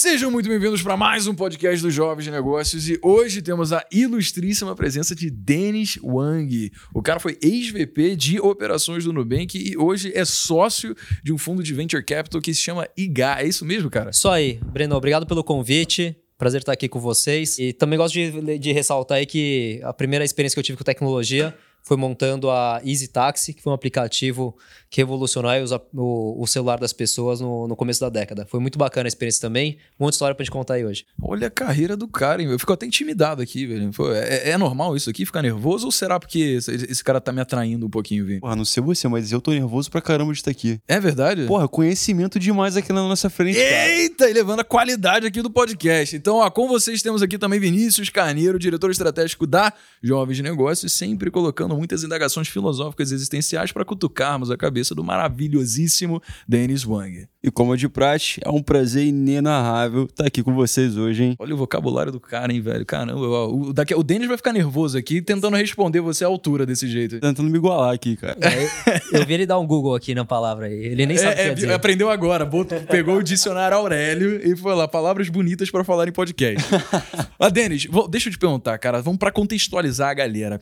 Sejam muito bem-vindos para mais um podcast dos Jovens de Negócios e hoje temos a ilustríssima presença de Denis Wang. O cara foi ex-VP de operações do Nubank e hoje é sócio de um fundo de venture capital que se chama IGA. É isso mesmo, cara? Isso aí. Breno, obrigado pelo convite. Prazer estar aqui com vocês. E também gosto de, de ressaltar aí que a primeira experiência que eu tive com tecnologia foi montando a Easy Taxi, que foi um aplicativo que revolucionou o, o, celular das pessoas no, no, começo da década. Foi muito bacana a experiência também. Muita história pra gente contar aí hoje. Olha a carreira do cara, hein? Eu fico até intimidado aqui, velho. É, é, normal isso aqui, ficar nervoso? Ou será porque esse, esse cara tá me atraindo um pouquinho, velho? Porra, não sei você, mas eu tô nervoso pra caramba de estar aqui. É verdade? Porra, conhecimento demais aqui na nossa frente. Eita, cara. e levando a qualidade aqui do podcast. Então, ó, com vocês temos aqui também Vinícius Carneiro, diretor estratégico da Jovens de Negócios, sempre colocando muitas indagações filosóficas existenciais para cutucarmos a cabeça do maravilhosíssimo Dennis Wang. E como de praxe, é um prazer inenarrável estar aqui com vocês hoje, hein? Olha o vocabulário do cara, hein, velho? Caramba, o, daqui, o Denis vai ficar nervoso aqui tentando responder você à altura desse jeito. Tentando me igualar aqui, cara. É, eu vi ele dar um Google aqui na palavra aí. Ele nem sabe é, o que é, Aprendeu agora. Botou, pegou o dicionário Aurélio e foi lá, palavras bonitas para falar em podcast. Mas, Denis, vou, deixa eu te perguntar, cara. Vamos para contextualizar a galera.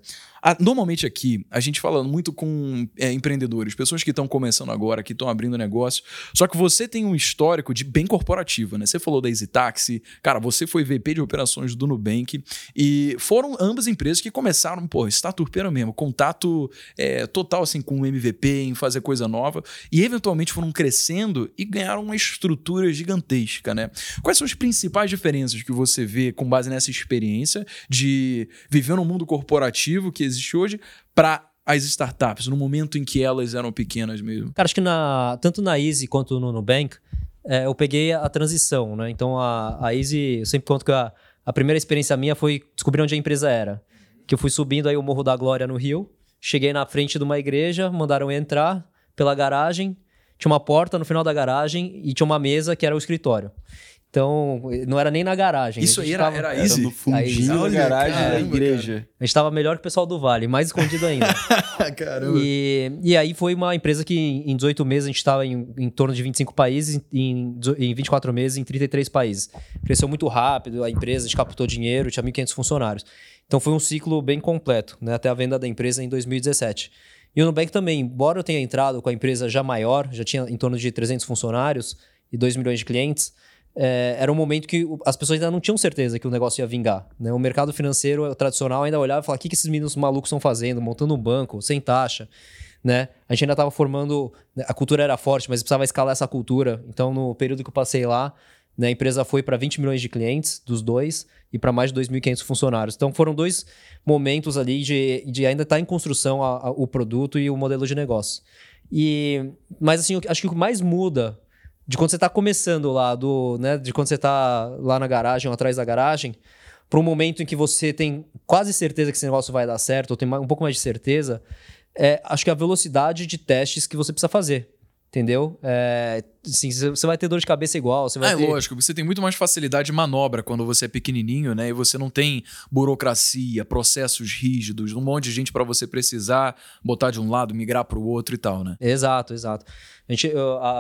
Normalmente aqui, a gente falando muito com é, empreendedores, pessoas que estão começando agora, que estão abrindo negócio. Só que você tem um histórico de bem corporativo, né? Você falou da Easy Taxi, cara, você foi VP de operações do Nubank e foram ambas empresas que começaram, pô, turpeira mesmo, contato é, total assim com o MVP, em fazer coisa nova e eventualmente foram crescendo e ganharam uma estrutura gigantesca, né? Quais são as principais diferenças que você vê com base nessa experiência de viver num mundo corporativo que existe existe hoje para as startups, no momento em que elas eram pequenas mesmo? Cara, acho que na, tanto na Easy quanto no Nubank, é, eu peguei a transição, né? Então a, a Easy, eu sempre conto que a, a primeira experiência minha foi descobrir onde a empresa era. Que eu fui subindo aí o Morro da Glória no Rio, cheguei na frente de uma igreja, mandaram entrar pela garagem, tinha uma porta no final da garagem e tinha uma mesa que era o escritório. Então, não era nem na garagem. Isso aí era, tava, era easy? Era no fundinho da garagem caramba, da igreja. Cara. A gente estava melhor que o pessoal do Vale, mais escondido ainda. caramba. E, e aí foi uma empresa que em 18 meses a gente estava em, em torno de 25 países, em, em 24 meses em 33 países. Cresceu muito rápido a empresa, a gente captou dinheiro, tinha 1.500 funcionários. Então foi um ciclo bem completo, né, até a venda da empresa em 2017. E o Nubank também, embora eu tenha entrado com a empresa já maior, já tinha em torno de 300 funcionários e 2 milhões de clientes, é, era um momento que as pessoas ainda não tinham certeza que o negócio ia vingar. Né? O mercado financeiro tradicional ainda olhava e falava: o que, que esses meninos malucos estão fazendo? Montando um banco, sem taxa. Né? A gente ainda estava formando. Né, a cultura era forte, mas precisava escalar essa cultura. Então, no período que eu passei lá, né, a empresa foi para 20 milhões de clientes, dos dois, e para mais de 2.500 funcionários. Então, foram dois momentos ali de, de ainda estar tá em construção a, a, o produto e o modelo de negócio. E, mas, assim, acho que o que mais muda de quando você está começando lá, do, né, de quando você está lá na garagem ou atrás da garagem, para um momento em que você tem quase certeza que esse negócio vai dar certo, ou tem um pouco mais de certeza, é, acho que é a velocidade de testes que você precisa fazer. Entendeu? É, sim, você vai ter dor de cabeça igual. Você vai é ter... lógico, você tem muito mais facilidade de manobra quando você é pequenininho, né? E você não tem burocracia, processos rígidos, um monte de gente para você precisar botar de um lado, migrar para o outro e tal, né? Exato, exato. A gente,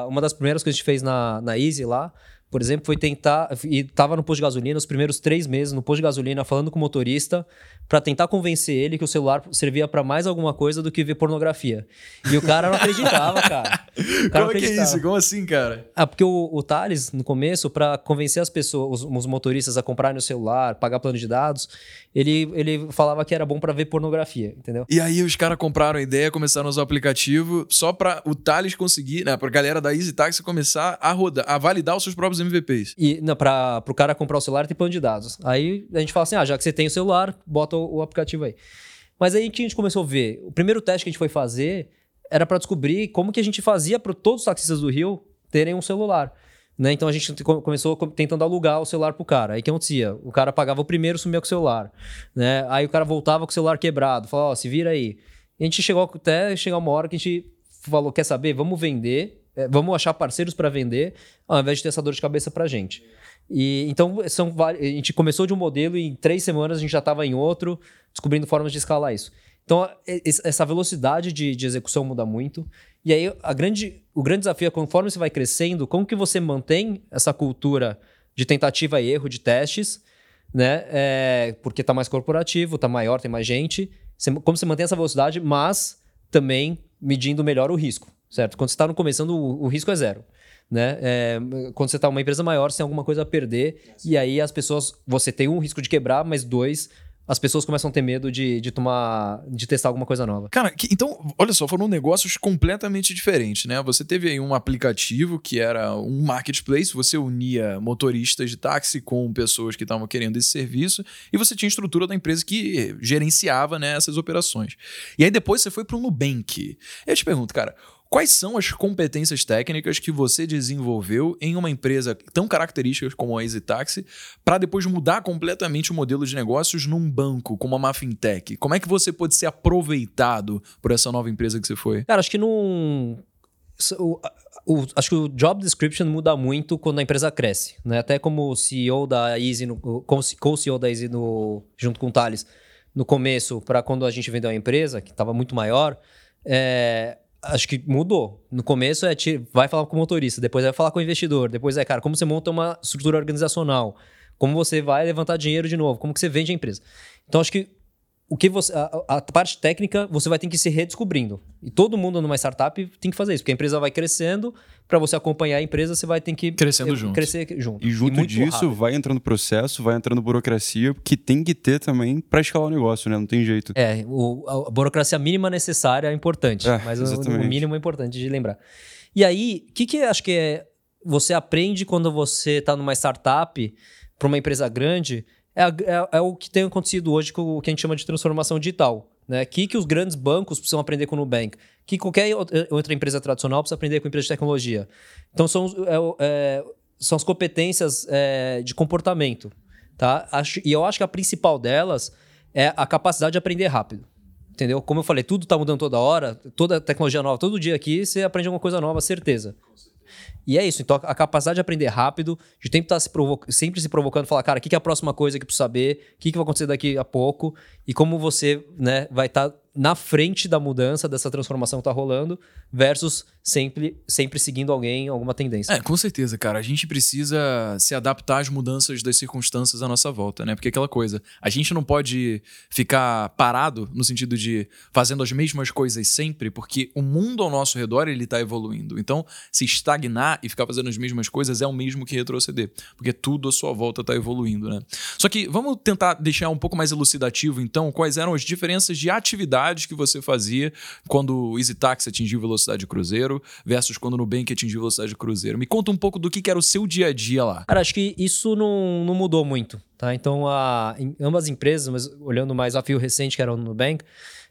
uma das primeiras coisas que a gente fez na, na Easy lá por exemplo, foi tentar. E tava no posto de gasolina os primeiros três meses no posto de gasolina, falando com o motorista, para tentar convencer ele que o celular servia para mais alguma coisa do que ver pornografia. E o cara não acreditava, cara. Como é que é isso? Como assim, cara? Ah, porque o, o Thales, no começo, para convencer as pessoas, os, os, motoristas a comprarem o celular, pagar plano de dados, ele, ele falava que era bom para ver pornografia, entendeu? E aí os caras compraram a ideia, começaram a usar o aplicativo só para o Thales conseguir, né, pra galera da Easy Taxi começar a rodar, a validar os seus próprios MVPs. E para o cara comprar o celular tem plano de dados. Aí a gente fala assim: ah, já que você tem o celular, bota o, o aplicativo aí. Mas aí que a gente começou a ver. O primeiro teste que a gente foi fazer era para descobrir como que a gente fazia para todos os taxistas do Rio terem um celular. Né? Então a gente começou tentando alugar o celular pro cara. Aí o que acontecia? O cara pagava o primeiro, sumia com o celular. Né? Aí o cara voltava com o celular quebrado. Falava, ó, oh, se vira aí. E a gente chegou até chegar uma hora que a gente falou: quer saber? Vamos vender vamos achar parceiros para vender, ao invés de ter essa dor de cabeça para a gente. E, então, são, a gente começou de um modelo e em três semanas a gente já estava em outro, descobrindo formas de escalar isso. Então, essa velocidade de, de, execução muda muito. E aí, a grande, o grande desafio é, conforme você vai crescendo, como que você mantém essa cultura de tentativa e erro de testes, né? É, porque tá mais corporativo, tá maior, tem mais gente. Você, como você mantém essa velocidade, mas também medindo melhor o risco, certo? Quando você está no começando, o, o risco é zero. Né? É, quando você está uma empresa maior, você tem alguma coisa a perder, e aí as pessoas. Você tem um risco de quebrar, mas dois, as pessoas começam a ter medo de, de tomar. de testar alguma coisa nova. Cara, que- então, olha só, foram negócios completamente diferentes, né? Você teve aí um aplicativo que era um marketplace, você unia motoristas de táxi com pessoas que estavam querendo esse serviço, e você tinha a estrutura da empresa que gerenciava né, essas operações. E aí depois você foi para o Nubank. Eu te pergunto, cara. Quais são as competências técnicas que você desenvolveu em uma empresa tão característica como a Easy Taxi para depois mudar completamente o modelo de negócios num banco, como uma fintech? Como é que você pode ser aproveitado por essa nova empresa que você foi? Cara, acho que não. o- o- acho que o job description muda muito quando a empresa cresce, né? Até como CEO da Easy, no- como C- co-CEO da Easy no, junto com o Thales, no começo, para quando a gente vendeu a empresa, que estava muito maior, é, acho que mudou. No começo é ti- vai falar com o motorista, depois vai falar com o investidor, depois é, cara, como você monta uma estrutura organizacional, como você vai levantar dinheiro de novo, como que você vende a empresa. Então acho que o que você a, a parte técnica você vai ter que se redescobrindo. E todo mundo numa startup tem que fazer isso, porque a empresa vai crescendo, para você acompanhar a empresa, você vai ter que Crescendo eh, junto. Crescer junto. E junto muito disso, rápido. vai entrando processo, vai entrando burocracia, que tem que ter também para escalar o negócio, né? Não tem jeito. É, o- a burocracia mínima necessária é importante, É, mas o, mínimo é importante de lembrar. E aí, o que, que acho que é, você aprende quando você está numa startup para uma empresa grande é, a- é- é o que tem acontecido hoje com o que a gente chama de transformação digital. Né? Que, que os grandes bancos precisam aprender com o Nubank? que qualquer outra outra empresa tradicional precisa aprender com empresa de tecnologia. Então, são, é é, são as competências é, de comportamento. Tá? Acho, e eu acho que a principal delas é a capacidade de aprender rápido. Entendeu? Como eu falei, tudo está mudando toda hora, toda tecnologia nova, todo dia aqui você aprende alguma coisa nova, certeza. E é isso, então a capacidade de aprender rápido, de tempo estar se provo- sempre se provocando, falar, cara, o que, que é a próxima coisa que eu preciso saber, o que, que vai acontecer daqui a pouco, e como você né, vai estar na frente da mudança, dessa transformação que está rolando, versus sempre, sempre seguindo alguém, alguma tendência. É, com certeza, cara. A gente precisa se adaptar às mudanças das circunstâncias à nossa volta, né? Porque é aquela coisa, a gente não pode ficar parado no sentido de fazendo as mesmas coisas sempre, porque o mundo ao nosso redor ele tá evoluindo. Então, se estagnar e ficar fazendo as mesmas coisas é o mesmo que retroceder, porque tudo à sua volta tá evoluindo, né? Só que vamos tentar deixar um pouco mais elucidativo, então, quais eram as diferenças de que você fazia quando o Easy Taxi atingiu velocidade de cruzeiro versus quando o Nubank atingiu velocidade de cruzeiro. Me conta um pouco do que, era o seu dia a dia lá. Cara, acho que isso não, não mudou muito, tá? Então, a, em ambas empresas, mas olhando mais a fio recente, que era o Nubank,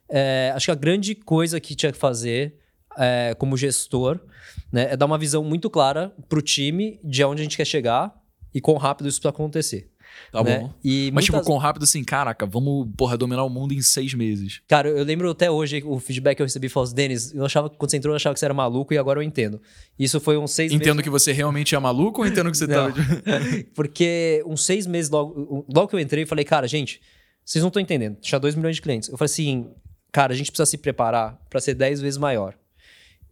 é, acho que a grande coisa que tinha que fazer é, como gestor né, é dar uma visão muito clara pro time de onde a gente quer chegar e quão rápido isso precisa acontecer. Tá né? bom? E Mas, muitas- tipo, com rápido assim, caraca, vamos, porra, dominar o mundo em seis meses. Cara, eu lembro até hoje o feedback que eu recebi falou assim, Denis, eu achava que quando você entrou, eu achava que você era maluco e agora eu entendo. Isso foi uns seis Entendo meses. que você realmente é maluco ou entendo que você Não. tá. Porque uns seis meses logo, logo que eu entrei, eu falei, cara, gente, vocês não estão entendendo. Tinha 2 milhões de clientes. Eu falei assim, cara, a gente precisa se preparar para ser 10 vezes maior.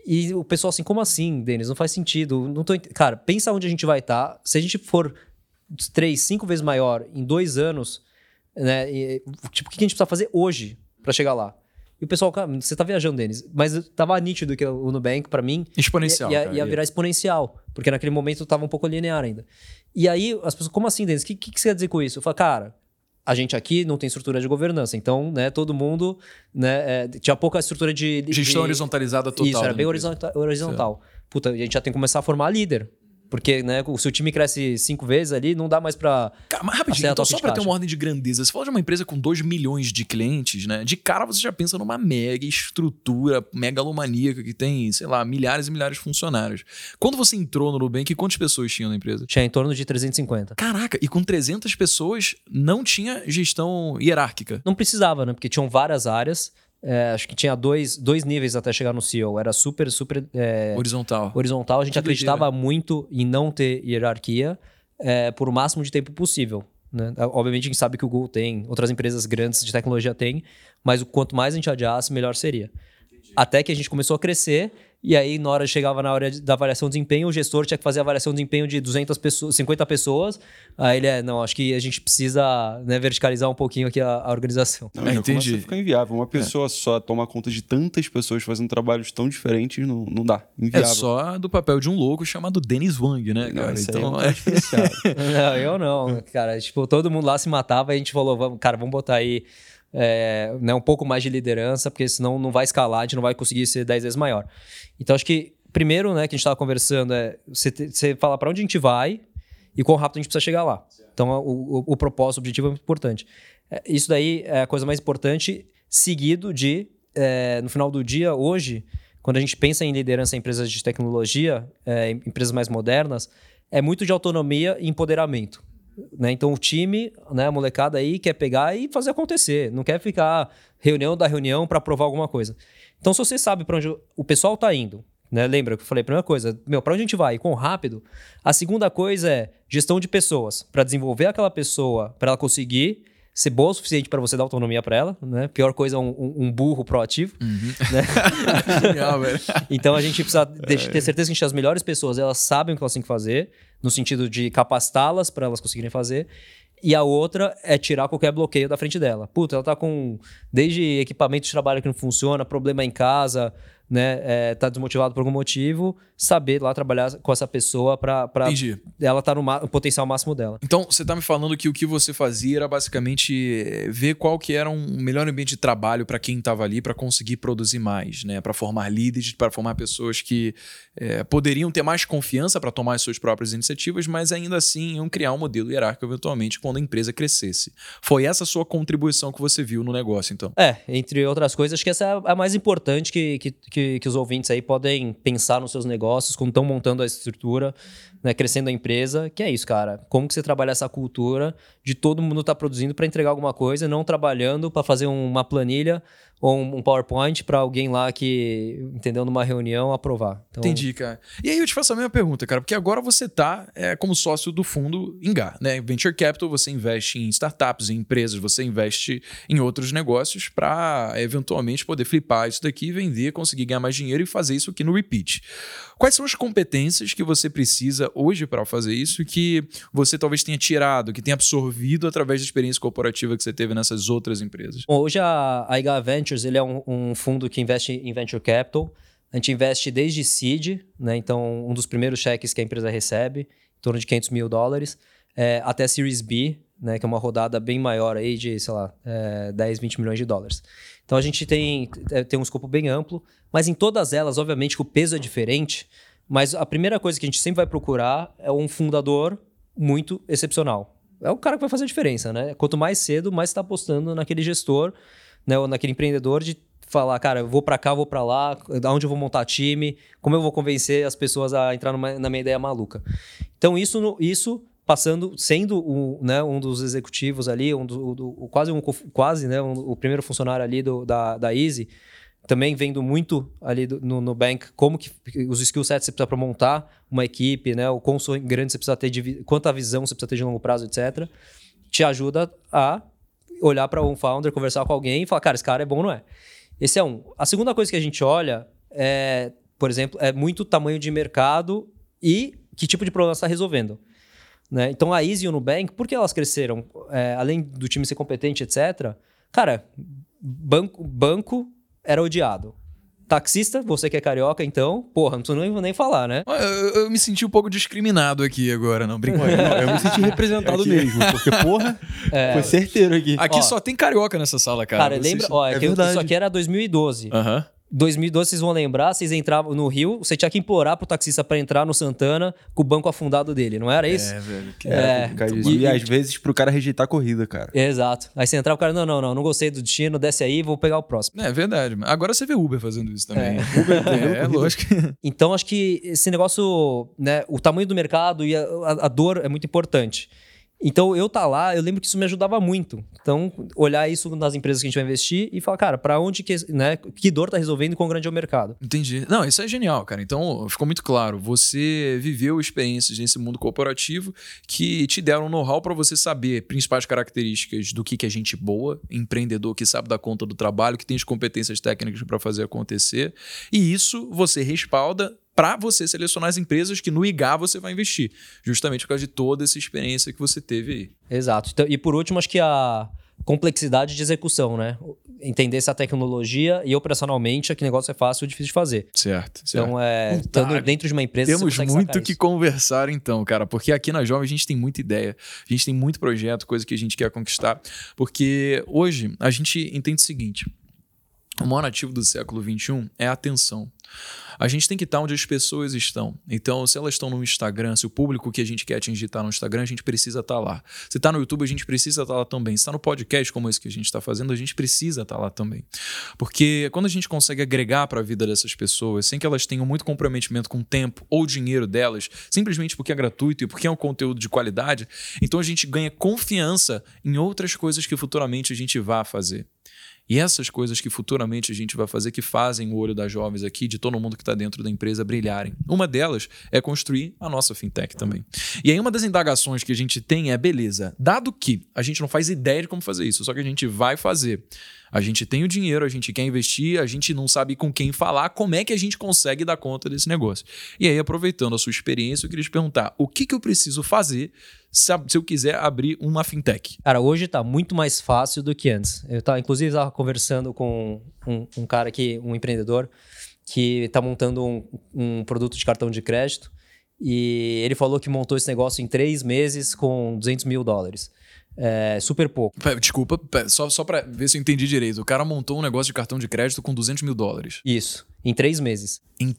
E o pessoal assim, como assim, Denis? Não faz sentido. Não tô ent... Cara, pensa onde a gente vai estar. Se a gente for três, cinco vezes maior em dois anos, né? e, tipo, o que a gente precisa fazer hoje para chegar lá? E o pessoal, cara, você tá viajando, Denis. Mas tava nítido que o Nubank, para mim, Exponencial. ia, ia, ia virar exponencial, porque naquele momento tava um pouco linear ainda. E aí as pessoas, como assim, Denis? O que, que, que você quer dizer com isso? Eu falo, cara, a gente aqui não tem estrutura de governança, então, né, todo mundo, né, é, tinha pouca estrutura de... de- Gestão de- horizontalizada total. Isso, era da bem horizontal. Puta, a gente já tem que começar a formar líder. Porque, né, se o time cresce cinco vezes ali, não dá mais pra. Cara, mas rapidinho, então só pra ter uma ordem de grandeza, você fala de uma empresa com 2 milhões de clientes, né? De cara você já pensa numa mega estrutura megalomaníaca que tem, sei lá, milhares e milhares de funcionários. Quando você entrou no Nubank, quantas pessoas tinham na empresa? Tinha em torno de 350. Caraca, e com 300 pessoas não tinha gestão hierárquica. Não precisava, né? Porque tinham várias áreas. É, acho que tinha dois, dois níveis até chegar no CEO. Era super, super é, Horizontal. horizontal. A gente Que acreditava muito em não ter hierarquia é, por o máximo de tempo possível. Né? Obviamente, a gente sabe que o Google tem, outras empresas grandes de tecnologia têm, mas o quanto mais a gente adiasse, melhor seria. Até que a gente começou a crescer E aí, na hora chegava na hora da avaliação de desempenho, o gestor tinha que fazer a avaliação de desempenho de 200 pessoas, 50 pessoas. Aí ele é, não, acho que a gente precisa né, verticalizar um pouquinho aqui a, a organização. Não, É, entendi. começa a ficar inviável. Uma pessoa só tomar conta de tantas pessoas fazendo trabalhos tão diferentes, não, não dá. É Inviável. só do papel de um louco chamado Dennis Wang, né, Não, cara? aí Então, é é-. Não, eu não, cara. Tipo, todo mundo lá se matava e a gente falou, vamos, cara, vamos botar aí é, né, um pouco mais de liderança, porque senão não vai escalar, a gente não vai conseguir ser 10 vezes maior. Então, acho que, primeiro, né, que a gente estava conversando, é você, você falar para onde a gente vai e quão rápido a gente precisa chegar lá. Então, o, o, o propósito, o objetivo é muito importante. É, Isso daí é a coisa mais importante, seguido de, é, no final do dia, hoje, quando a gente pensa em liderança em empresas de tecnologia, é, em empresas mais modernas, é muito de autonomia e empoderamento. Né? Então o time, né, a molecada aí quer pegar e fazer acontecer, não quer ficar reunião da reunião para provar alguma coisa. Então se você sabe para onde o pessoal tá indo, né, lembra que eu falei a primeira coisa, meu, para onde a gente vai, quão rápido. A segunda coisa é gestão de pessoas, para desenvolver aquela pessoa, para ela conseguir ser boa o suficiente para você dar autonomia para ela, né? Pior coisa é um, um- burro proativo, né? Genial, velho. Então a gente precisa de- ter certeza que a gente as melhores pessoas, elas sabem o que elas têm que fazer, no sentido de capacitá-las para elas conseguirem fazer. E a outra é tirar qualquer bloqueio da frente dela. Puta, ela tá com desde equipamento de trabalho que não funciona, problema em casa, né? É, tá desmotivado por algum motivo, saber lá trabalhar com essa pessoa para Entendi. ela tá no, no potencial máximo dela. Então, você tá me falando que o que você fazia era basicamente eh, ver qual que era um melhor ambiente de trabalho para quem estava ali para conseguir produzir mais, né? Para formar líderes, para formar pessoas que eh, poderiam ter mais confiança para tomar as suas próprias iniciativas, mas ainda assim iam criar um modelo hierárquico eventualmente quando a empresa crescesse. Foi essa a sua contribuição que você viu no negócio, então. É, entre outras coisas, acho que essa é a mais importante que, que, que, que os ouvintes aí podem pensar nos seus negócios, quando estão montando a estrutura, né, crescendo a empresa, que é isso, cara. Como que você trabalha essa cultura de todo mundo estar produzindo para entregar alguma coisa, não trabalhando para fazer uma planilha ou um PowerPoint para alguém lá que, entendeu, numa reunião aprovar. Então, Entendi, cara. E aí eu te faço a mesma pergunta, cara, porque agora você tá é, como sócio do fundo Ingá, né? Venture Capital, você investe em startups, em empresas, você investe em outros negócios para eventualmente poder flipar isso daqui, vender, conseguir ganhar mais dinheiro e fazer isso aqui no repeat. Quais são as competências que você precisa hoje para fazer isso que você talvez tenha tirado, que tenha absorvido através da experiência corporativa que você teve nessas outras empresas? Bom, hoje a, a IGA Ventures ele é um, um fundo que investe em venture capital. A gente investe desde seed, né? Então, um dos primeiros cheques que a empresa recebe, em torno de 500 mil dólares, é, até Series B, né? Que é uma rodada bem maior aí de, sei lá, é, 10, 20 milhões de dólares. Então, a gente tem, é, tem um escopo bem amplo, mas em todas elas, obviamente, que o peso é diferente, mas a primeira coisa que a gente sempre vai procurar é um fundador muito excepcional. É o cara que vai fazer a diferença, né? Quanto mais cedo, mais você tá apostando naquele gestor, né, ou naquele empreendedor de falar, cara, eu vou para cá, vou para lá, aonde eu vou montar time, como eu vou convencer as pessoas a entrar numa- na minha ideia maluca. Então isso, isso passando, sendo o, né, um dos executivos ali, um do, do- quase um quase, né, um- o primeiro funcionário ali do, da, da Easy, também vendo muito ali do- no, no Bank como que os skill sets você precisa para montar uma equipe, né, o quão grande você precisa ter, de, quanta visão você precisa ter de longo prazo, etc. Te ajuda a olhar para um founder, conversar com alguém e falar, cara, esse cara é bom ou não é? Esse é um. A segunda coisa que a gente olha é, por exemplo, é muito tamanho de mercado e que tipo de problema está resolvendo. Né? Então a Easy e o Nubank, por que elas cresceram? É, além do time ser competente, etc. Cara, banco, banco era odiado. Taxista, você que é carioca, então, porra, não preciso nem, nem falar, né? Ah, Eu, eu me senti um pouco discriminado aqui agora, não, brincadeira. Eu me senti representado Aqui. mesmo, porque, porra, foi certeiro aqui. Aqui Ó. só tem carioca nessa sala, cara. Cara, lembra? Ó, é é que eu- isso aqui era 2012. Aham. 2012, vocês vão lembrar, vocês entravam no Rio, você tinha que implorar pro taxista pra entrar no Santana com o banco afundado dele, não era isso? É, velho. que- É. Complicadíssimo. E- E, às vezes pro cara rejeitar a corrida, cara. Exato. Aí você entrava, o cara, não, não, não, não gostei do destino, desce aí, vou pegar o próximo. É verdade. Agora você vê Uber fazendo isso também. É. Uber, é, lógico. Então, acho que esse negócio, né, o tamanho do mercado e a, a- a dor é muito importante. Então, eu tá lá, eu lembro que isso me ajudava muito. Então, olhar isso nas empresas que a gente vai investir e falar, cara, para onde que, né, que dor tá resolvendo e quão grande é o mercado. Entendi. Não, isso é genial, cara. Então, ficou muito claro. Você viveu experiências nesse mundo corporativo que te deram know-how para você saber principais características do que, que é gente boa, empreendedor que sabe dar conta do trabalho, que tem as competências técnicas para fazer acontecer. E isso você respalda para você selecionar as empresas que no IGA você vai investir, justamente por causa de toda essa experiência que você teve aí. Exato. Então, e por último, acho que a complexidade de execução, né? Entender essa tecnologia e operacionalmente que negócio é fácil ou difícil de fazer. Certo. certo. Então, é, estando dentro de uma empresa. Temos muito que conversar, então, cara, porque aqui na Jovem a gente tem muita ideia, a gente tem muito projeto, coisa que a gente quer conquistar. Porque hoje a gente entende o seguinte: o maior ativo do século XXI é a atenção. A gente tem que estar onde as pessoas estão. Então, se elas estão no Instagram, se o público que a gente quer atingir está no Instagram, a gente precisa estar lá. Se está no YouTube, a gente precisa estar lá também. Se está no podcast, como esse que a gente está fazendo, a gente precisa estar lá também. Porque quando a gente consegue agregar para a vida dessas pessoas, sem que elas tenham muito comprometimento com o tempo ou dinheiro delas, simplesmente porque é gratuito e porque é um conteúdo de qualidade, então a gente ganha confiança em outras coisas que futuramente a gente vá fazer. E essas coisas que futuramente a gente vai fazer que fazem o olho das jovens aqui, de todo mundo que está dentro da empresa, brilharem. Uma delas é construir a nossa fintech também. E aí, uma das indagações que a gente tem é: beleza, dado que a gente não faz ideia de como fazer isso, só que a gente vai fazer. A gente tem o dinheiro, a gente quer investir, a gente não sabe com quem falar, como é que a gente consegue dar conta desse negócio? E aí, aproveitando a sua experiência, eu queria te perguntar: o que, que eu preciso fazer se eu quiser abrir uma fintech? Cara, hoje está muito mais fácil do que antes. Eu tava, inclusive, estava conversando com um, um, cara aqui, um empreendedor, que está montando um, um produto de cartão de crédito. E ele falou que montou esse negócio em três meses com 200 mil dólares. É super pouco. Desculpa, só, só para ver se eu entendi direito. O cara montou um negócio de cartão de crédito com 200 mil dólares. Isso. Em três meses. Em...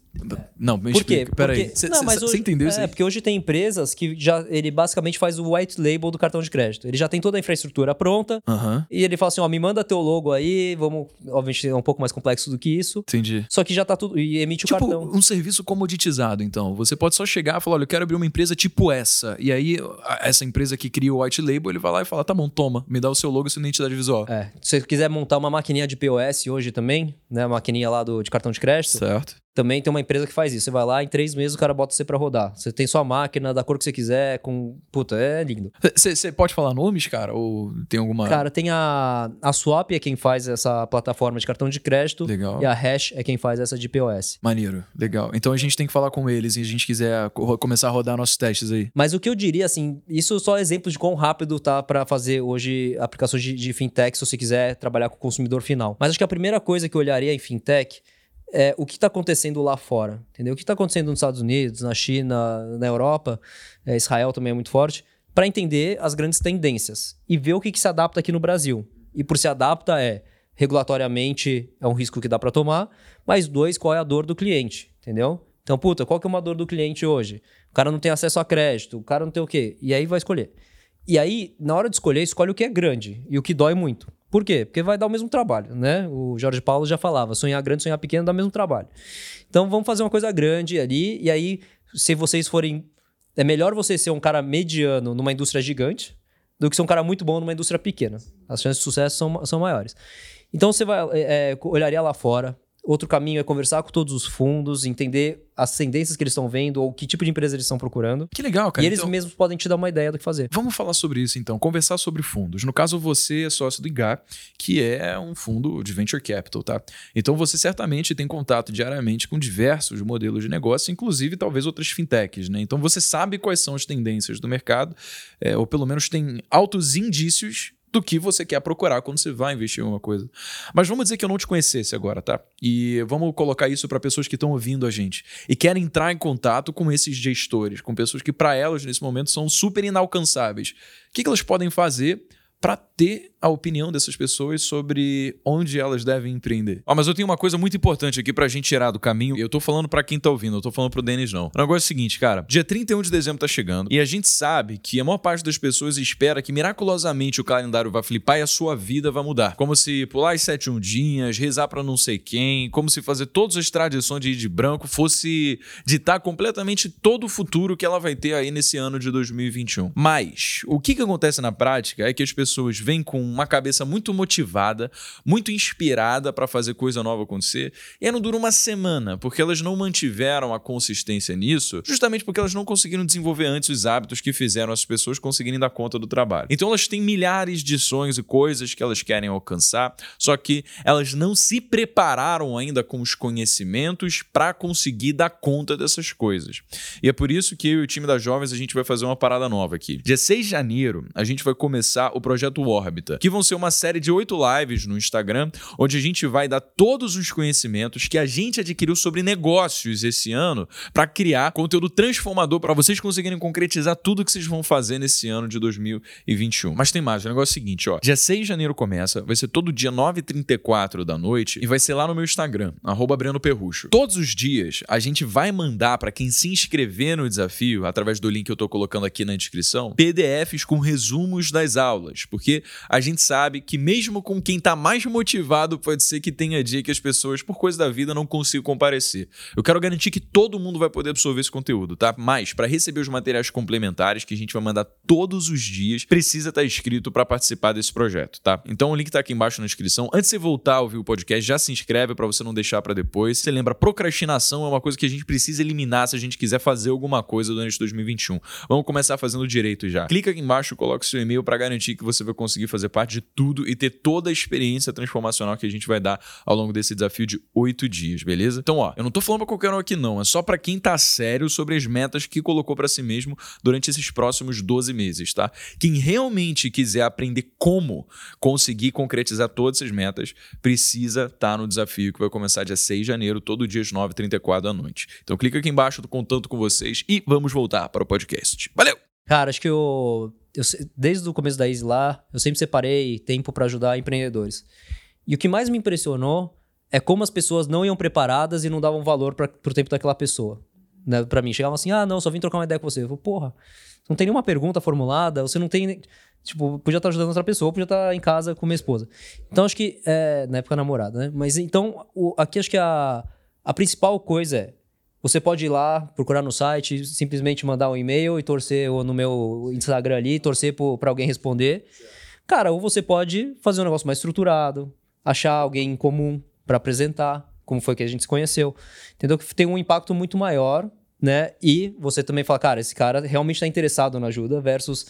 Não, me Por quê? Peraí. Você entendeu isso? É, porque hoje tem empresas que já ele basicamente faz o white label do cartão de crédito. Ele já tem toda a infraestrutura pronta. Uhum. E ele fala assim: ó, me manda teu logo aí, vamos. Obviamente é um pouco mais complexo do que isso. Entendi. Só que já tá tudo. E emite tipo, o cartão. Um serviço comoditizado, então. Você pode só chegar e falar: olha, eu quero abrir uma empresa tipo essa. E aí, essa empresa que cria o white label, ele vai lá e fala: tá bom, toma, me dá o seu logo e sua identidade visual. É. Se você quiser montar uma maquininha de POS hoje também, né? A maquininha lá do, de cartão de crédito. Certo. Também tem uma empresa que faz isso. Você vai lá, em três meses o cara bota você pra rodar. Você tem sua máquina da cor que você quiser, com. Puta, é lindo. Você pode falar nomes, cara? Ou tem alguma. Cara, tem a. A Swap é quem faz essa plataforma de cartão de crédito. Legal. E a Hash é quem faz essa de POS. Maneiro, legal. Então a gente tem que falar com eles e a gente quiser começar a rodar nossos testes aí. Mas o que eu diria, assim, isso só exemplos de quão rápido tá para fazer hoje aplicações de, de fintech, se você quiser trabalhar com o consumidor final. Mas acho que a primeira coisa que eu olharia em fintech é, o que está acontecendo lá fora, entendeu? O que está acontecendo nos Estados Unidos, na China, na Europa, é, Israel também é muito forte, para entender as grandes tendências e ver o que, que, se adapta aqui no Brasil. E por se adapta é regulatoriamente é um risco que dá para tomar, mas dois, qual é a dor do cliente, entendeu? Então, puta, qual que é uma dor do cliente hoje? O cara não tem acesso a crédito, o cara não tem o quê? E aí vai escolher. E aí, na hora de escolher, escolhe o que é grande e o que dói muito. Por quê? Porque vai dar o mesmo trabalho, né? O Jorge Paulo já falava, sonhar grande, sonhar pequeno dá o mesmo trabalho. Então vamos fazer uma coisa grande ali, e aí, se vocês forem. É melhor você ser um cara mediano numa indústria gigante do que ser um cara muito bom numa indústria pequena. As chances de sucesso são, são maiores. Então você vai, é, é olharia lá fora, Outro caminho é conversar com todos os fundos, entender as tendências que eles estão vendo ou que tipo de empresa eles estão procurando. Que legal, cara. E eles então, mesmos podem te dar uma ideia do que fazer. Vamos falar sobre isso então, conversar sobre fundos. No caso, você é sócio do IGA, que é um fundo de venture capital, tá? Então você certamente tem contato diariamente com diversos modelos de negócio, inclusive talvez outras fintechs, né? Então você sabe quais são as tendências do mercado, é, ou pelo menos tem altos indícios do que você quer procurar quando você vai investir em uma coisa. Mas vamos dizer que eu não te conhecesse agora, tá? E vamos colocar isso para pessoas que estão ouvindo a gente e querem entrar em contato com esses gestores, com pessoas que para elas nesse momento são super inalcançáveis. O que, que elas podem fazer para ter a opinião dessas pessoas sobre onde elas devem empreender. Ó, mas eu tenho uma coisa muito importante aqui pra gente tirar do caminho. Eu tô falando para quem tá ouvindo, eu tô falando pro Denis não. O negócio é o seguinte, cara. Dia 31 de dezembro tá chegando e a gente sabe que a maior parte das pessoas espera que miraculosamente o calendário vai flipar e a sua vida vai mudar. Como se pular as sete ondinhas, rezar para não sei quem, como se fazer todas as tradições de ir de branco fosse ditar completamente todo o futuro que ela vai ter aí nesse ano de 2021. Mas o que, que acontece na prática é que as pessoas vêm com uma cabeça muito motivada, muito inspirada para fazer coisa nova acontecer, e aí não dura uma semana, porque elas não mantiveram a consistência nisso, justamente porque elas não conseguiram desenvolver antes os hábitos que fizeram as pessoas conseguirem dar conta do trabalho. Então elas têm milhares de sonhos e coisas que elas querem alcançar, só que elas não se prepararam ainda com os conhecimentos para conseguir dar conta dessas coisas. E é por isso que eu e o time das jovens a gente vai fazer uma parada nova aqui. Dia 6 de janeiro, a gente vai começar o projeto Órbita, que vão ser uma série de oito lives no Instagram, onde a gente vai dar todos os conhecimentos que a gente adquiriu sobre negócios esse ano para criar conteúdo transformador para vocês conseguirem concretizar tudo que vocês vão fazer nesse ano de 2021. Mas tem mais, o negócio é o seguinte, ó. Dia 6 de janeiro começa, vai ser todo dia 9h34 da noite e vai ser lá no meu Instagram, arroba. Todos os dias a gente vai mandar para quem se inscrever no desafio, através do link que eu tô colocando aqui na descrição, PDFs com resumos das aulas, porque a gente sabe que mesmo com quem tá mais motivado, pode ser que tenha dia que as pessoas, por coisa da vida, não consigam comparecer. Eu quero garantir que todo mundo vai poder absorver esse conteúdo, tá? Mas para receber os materiais complementares que a gente vai mandar todos os dias, precisa estar tá inscrito para participar desse projeto, tá? Então o link tá aqui embaixo na descrição. Antes de você voltar a ouvir o podcast, já se inscreve para você não deixar para depois. Você lembra, procrastinação é uma coisa que a gente precisa eliminar se a gente quiser fazer alguma coisa durante 2021. Vamos começar fazendo direito já. Clica aqui embaixo, coloque seu e-mail para garantir que você vai conseguir fazer parte de tudo e ter toda a experiência transformacional que a gente vai dar ao longo desse desafio de oito dias, beleza? Então, ó, eu não tô falando pra qualquer um aqui não, é só para quem tá sério sobre as metas que colocou para si mesmo durante esses próximos 12 meses, tá? Quem realmente quiser aprender como conseguir concretizar todas essas metas, precisa estar tá no desafio que vai começar dia 6 de janeiro, todo dia às 9h34 da noite. Então clica aqui embaixo, tô contando com vocês e vamos voltar para o podcast. Valeu! Cara, acho que eu, eu desde o começo da Easy lá, eu sempre separei tempo para ajudar empreendedores. E o que mais me impressionou é como as pessoas não iam preparadas e não davam valor para o tempo daquela pessoa. Né? Para mim, chegavam assim: ah, não, só vim trocar uma ideia com você. Eu falei, porra, não tem nenhuma pergunta formulada, você não tem. Tipo, podia estar ajudando outra pessoa, podia estar em casa com minha esposa. Então, acho que. É, na época namorada, né? Mas então, o, aqui acho que a, a principal coisa é você pode ir lá, procurar no site, simplesmente mandar um e-mail e torcer ou no meu Instagram ali, torcer para alguém responder. Cara, ou você pode fazer um negócio mais estruturado, achar alguém em comum para apresentar, como foi que a gente se conheceu. Entendeu? Que tem um impacto muito maior né? E você também fala, cara, esse cara realmente está interessado na ajuda versus,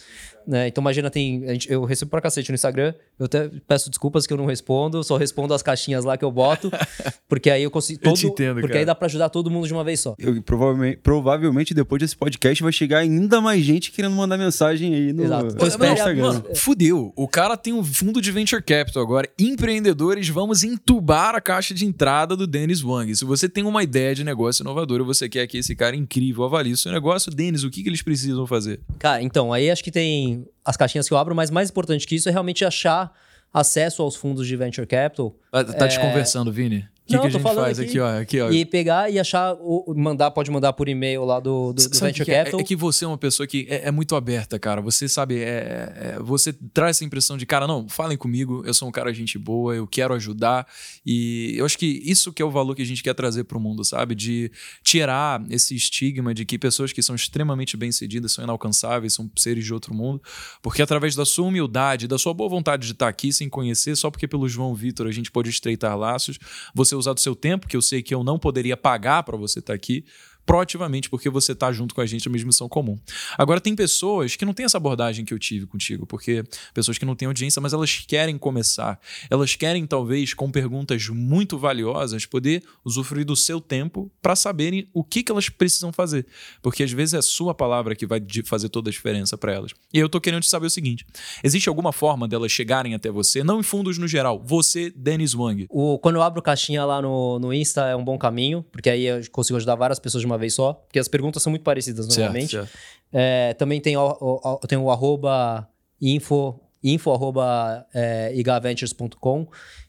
né? Então imagina tem, gente, eu recebo pra cacete no Instagram, eu até peço desculpas que eu não respondo, só respondo as caixinhas lá que eu boto, porque aí eu consigo todo, eu te entendo, porque cara. aí dá para ajudar todo mundo de uma vez só. Eu, provavelmente, provavelmente depois desse podcast vai chegar ainda mais gente querendo mandar mensagem aí no, Exato. no Instagram. Mano, fudeu. O cara tem um fundo de venture capital agora. Empreendedores, vamos entubar a caixa de entrada do Dennis Wang. Se você tem uma ideia de negócio inovador, você quer que esse cara incrível, avalie o seu negócio. Denis, o que, que eles precisam fazer? Cara, então, aí acho que tem as caixinhas que eu abro, mas mais importante que isso é realmente achar acesso aos fundos de venture capital. Tá, tá é... te conversando, Vini? O que, que a gente faz aqui, aqui, ó, aqui, ó? E pegar e achar, mandar, pode mandar por e-mail lá do, do, do Venture que é? Capital. É, é, que você é uma pessoa que é, é muito aberta, cara. Você sabe, é, é, você traz essa impressão de, cara, não, falem comigo, eu sou um cara gente boa, eu quero ajudar. E eu acho que isso que é o valor que a gente quer trazer para o mundo, sabe? De tirar esse estigma de que pessoas que são extremamente bem-sucedidas são inalcançáveis, são seres de outro mundo. Porque através da sua humildade, da sua boa vontade de estar aqui sem conhecer, só porque pelo João Vitor a gente pode estreitar laços, você usar do seu tempo, que que eu sei que eu não poderia pagar para você estar tá aqui, proativamente, porque você está junto com a gente na mesma missão comum. Agora, tem pessoas que não têm essa abordagem que eu tive contigo, porque pessoas que não têm audiência, mas elas querem começar. Elas querem, talvez, com perguntas muito valiosas, poder usufruir do seu tempo para saberem o que, que elas precisam fazer. Porque às vezes é a sua palavra que vai fazer toda a diferença para elas. E eu tô querendo te saber o seguinte: existe alguma forma delas chegarem até você, não em fundos no geral, você, Denis Wang? O, quando eu abro caixinha lá no, no Insta é um bom caminho, porque aí eu consigo ajudar várias pessoas de uma uma vez só, porque as perguntas são muito parecidas normalmente. Certo, certo. É, também tem o, o, tem o arroba info info.igaventures.com. É,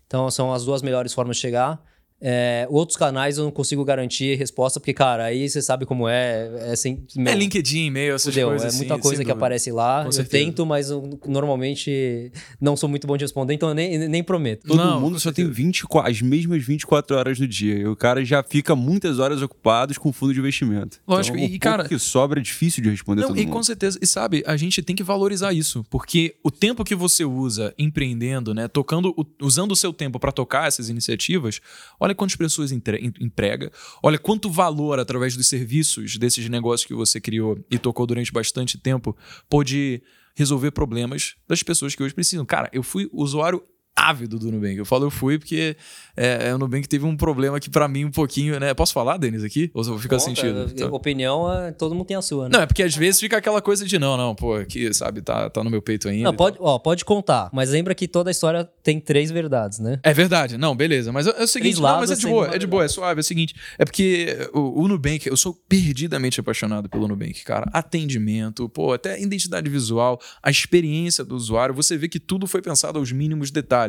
então, são as duas melhores formas de chegar. É, outros canais eu não consigo garantir resposta, porque, cara, aí você sabe como é. É, sem, é LinkedIn, e-mail, essas Fudeu, coisas. É muita assim, coisa que aparece lá. Com eu certeza. tento, mas eu, normalmente não sou muito bom de responder, então eu nem, nem prometo. Todo não, mundo só tem 24, as mesmas 24 horas no dia. E o cara já fica muitas horas ocupados com fundo de investimento. Lógico, então, e, cara. que sobra é difícil de responder não, todo e mundo. com certeza. E sabe, a gente tem que valorizar isso, porque o tempo que você usa empreendendo, né, tocando, usando o seu tempo para tocar essas iniciativas, olha quantas pessoas emprega. Olha quanto valor, através dos serviços desses negócios que você criou e tocou durante bastante tempo, pôde resolver problemas das pessoas que hoje precisam. Cara, eu fui usuário ávido do Nubank. Eu falo eu fui porque é, é o Nubank teve um problema que para mim um pouquinho, né? Posso falar, Denis, aqui? Ou fica sentido? Então... Opinião, é, todo mundo tem a sua, né? Não, é porque às vezes fica aquela coisa de não, não, pô, aqui, sabe, tá, tá no meu peito ainda. Não, pode, ó, pode contar, mas lembra que toda a história tem três verdades, né? É verdade, não, beleza. Mas é, é o seguinte, não, mas é de boa, é de boa, é suave, é o seguinte. É porque o, o Nubank, eu sou perdidamente apaixonado pelo Nubank, cara. Atendimento, pô, até identidade visual, a experiência do usuário, você vê que tudo foi pensado aos mínimos detalhes.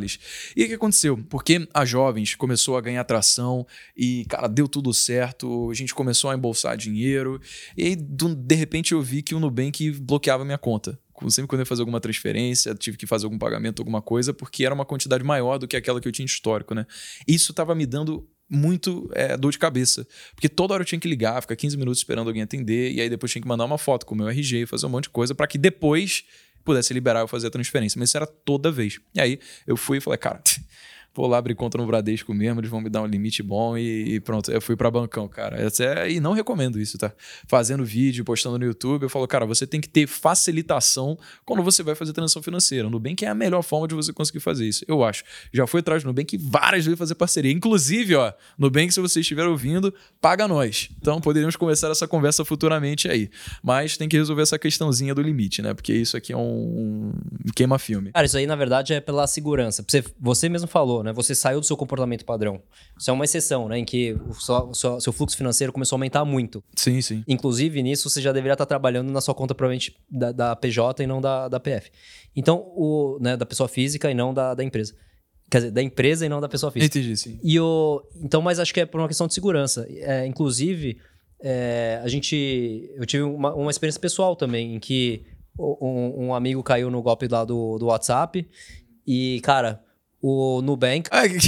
E o que aconteceu? Porque a Jovens começou a ganhar tração e, cara, deu tudo certo, a gente começou a embolsar dinheiro e de repente eu vi que o Nubank bloqueava minha conta sempre quando eu ia fazer alguma transferência, tive que fazer algum pagamento, alguma coisa, porque era uma quantidade maior do que aquela que eu tinha histórico, né? Isso estava me dando muito é, dor de cabeça. Porque toda hora eu tinha que ligar, ficar 15 minutos esperando alguém atender, e aí depois tinha que mandar uma foto com o meu RG, fazer um monte de coisa, para que depois pudesse liberar eu fazer a transferência. Mas isso era toda vez. E aí eu fui e falei, cara, vou lá abrir conta no Bradesco mesmo, eles vão me dar um limite bom e, e pronto. Eu fui para bancão, cara. É, e não recomendo isso, tá? Fazendo vídeo, postando no YouTube, eu falo, cara, você tem que ter facilitação quando você vai fazer transação financeira. O Nubank é a melhor forma de você conseguir fazer isso, eu acho. Já fui atrás do Nubank várias vezes fazer parceria. Inclusive, ó, Nubank, se você estiver ouvindo, paga nós. Então poderíamos começar essa conversa futuramente aí. Mas tem que resolver essa questãozinha do limite, né? Porque isso aqui é um, um queima-filme. Cara, isso aí, na verdade, é pela segurança. Você, você mesmo falou, né? Você saiu do seu comportamento padrão. Isso é uma exceção, né? Em que o seu, seu, seu fluxo financeiro começou a aumentar muito. Sim, sim. Inclusive, nisso você já deveria estar trabalhando na sua conta, provavelmente, da, da PJ e não da, da PF. Então, o, né, da pessoa física e não da, da empresa. Quer dizer, da empresa e não da pessoa física. Entendi, sim. E o, então, mas acho que é por uma questão de segurança. É, inclusive, é, a gente. Eu tive uma, uma experiência pessoal também, em que um, um, amigo caiu no golpe lá do, do WhatsApp. E, cara, o Nubank. Ah, ele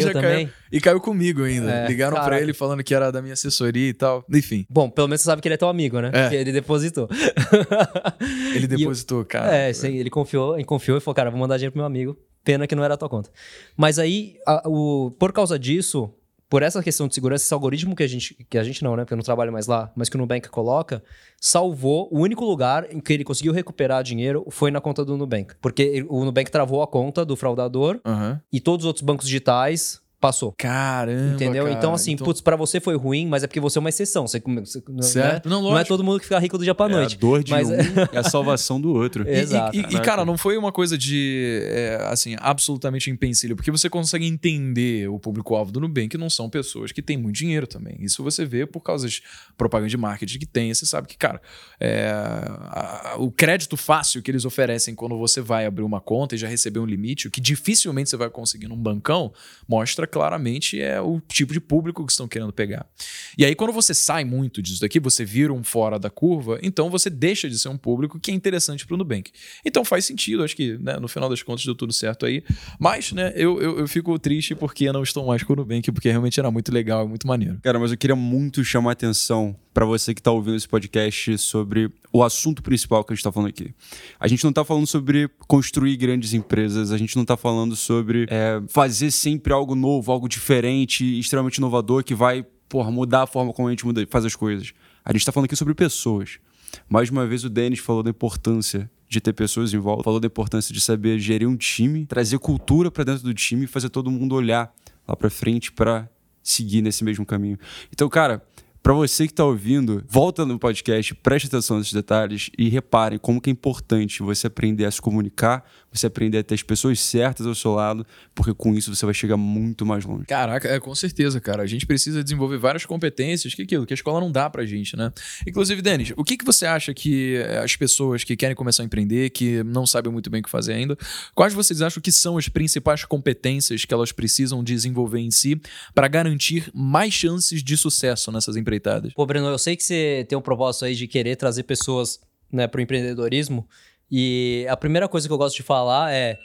já também. Caiu, e caiu comigo ainda. É, Ligaram para ele falando que era da minha assessoria e tal. Enfim. Bom, pelo menos você sabe que ele é teu amigo, né? É. Porque ele depositou. ele depositou, cara. É, sim, ele confiou, ele confiou e falou, cara, vou mandar dinheiro pro meu amigo. Pena que não era a tua conta. Mas aí, a, o, por causa disso, por essa questão de segurança, esse algoritmo que a gente, que a gente não, né? Porque eu não trabalho mais lá, mas que o Nubank coloca, salvou. O único lugar em que ele conseguiu recuperar dinheiro foi na conta do Nubank. Porque o Nubank travou a conta do fraudador uhum. e todos os outros bancos digitais passou. Caramba. Entendeu? Cara. Então, assim, então... putz, pra você foi ruim, mas é porque você é uma exceção. Você, você certo. Né? Não, não, é todo mundo que fica rico do dia pra noite. É a dor de mas... um é a salvação do outro. Exato. E, e, e, cara, não foi uma coisa de, é, assim, absolutamente empecilho, porque você consegue entender o público-alvo do Nubank, que não são pessoas que têm muito dinheiro também. Isso você vê por causa de propaganda de marketing que tem. Você sabe que, cara, é, a, o crédito fácil que eles oferecem quando você vai abrir uma conta e já receber um limite, o que dificilmente você vai conseguir num bancão, mostra claramente é o tipo de público que estão querendo pegar. E aí, quando você sai muito disso daqui, você vira um fora da curva, então você deixa de ser um público que é interessante para o Nubank. Então faz sentido, acho que né, no final das contas deu tudo certo aí. Mas, né, eu, eu, eu fico triste porque não estou mais com o Nubank, porque realmente era muito legal e muito maneiro. Cara, mas eu queria muito chamar a atenção para você que está ouvindo esse podcast sobre o assunto principal que a gente está falando aqui. A gente não está falando sobre construir grandes empresas, a gente não está falando sobre é, fazer sempre algo novo, algo diferente, extremamente inovador que vai porra, mudar a forma como a gente muda, faz as coisas. A gente está falando aqui sobre pessoas. Mais uma vez o Denis falou da importância de ter pessoas em volta, falou da importância de saber gerir um time, trazer cultura para dentro do time e fazer todo mundo olhar lá para frente para seguir nesse mesmo caminho. Então, cara, Para você que está ouvindo, volta no podcast, preste atenção nesses detalhes e repare como que é importante você aprender a se comunicar, você aprender a ter as pessoas certas ao seu lado, porque com isso você vai chegar muito mais longe. Caraca, é com certeza, cara. A gente precisa desenvolver várias competências que aquilo que a escola não dá pra gente, né? Inclusive, Denis, o que, que você acha que as pessoas que querem começar a empreender, que não sabem muito bem o que fazer ainda, quais vocês acham que são as principais competências que elas precisam desenvolver em si para garantir mais chances de sucesso nessas empreitadas? Pô, Breno, eu sei que você tem um propósito aí de querer trazer pessoas né, para o empreendedorismo. E a primeira coisa que eu gosto de falar é: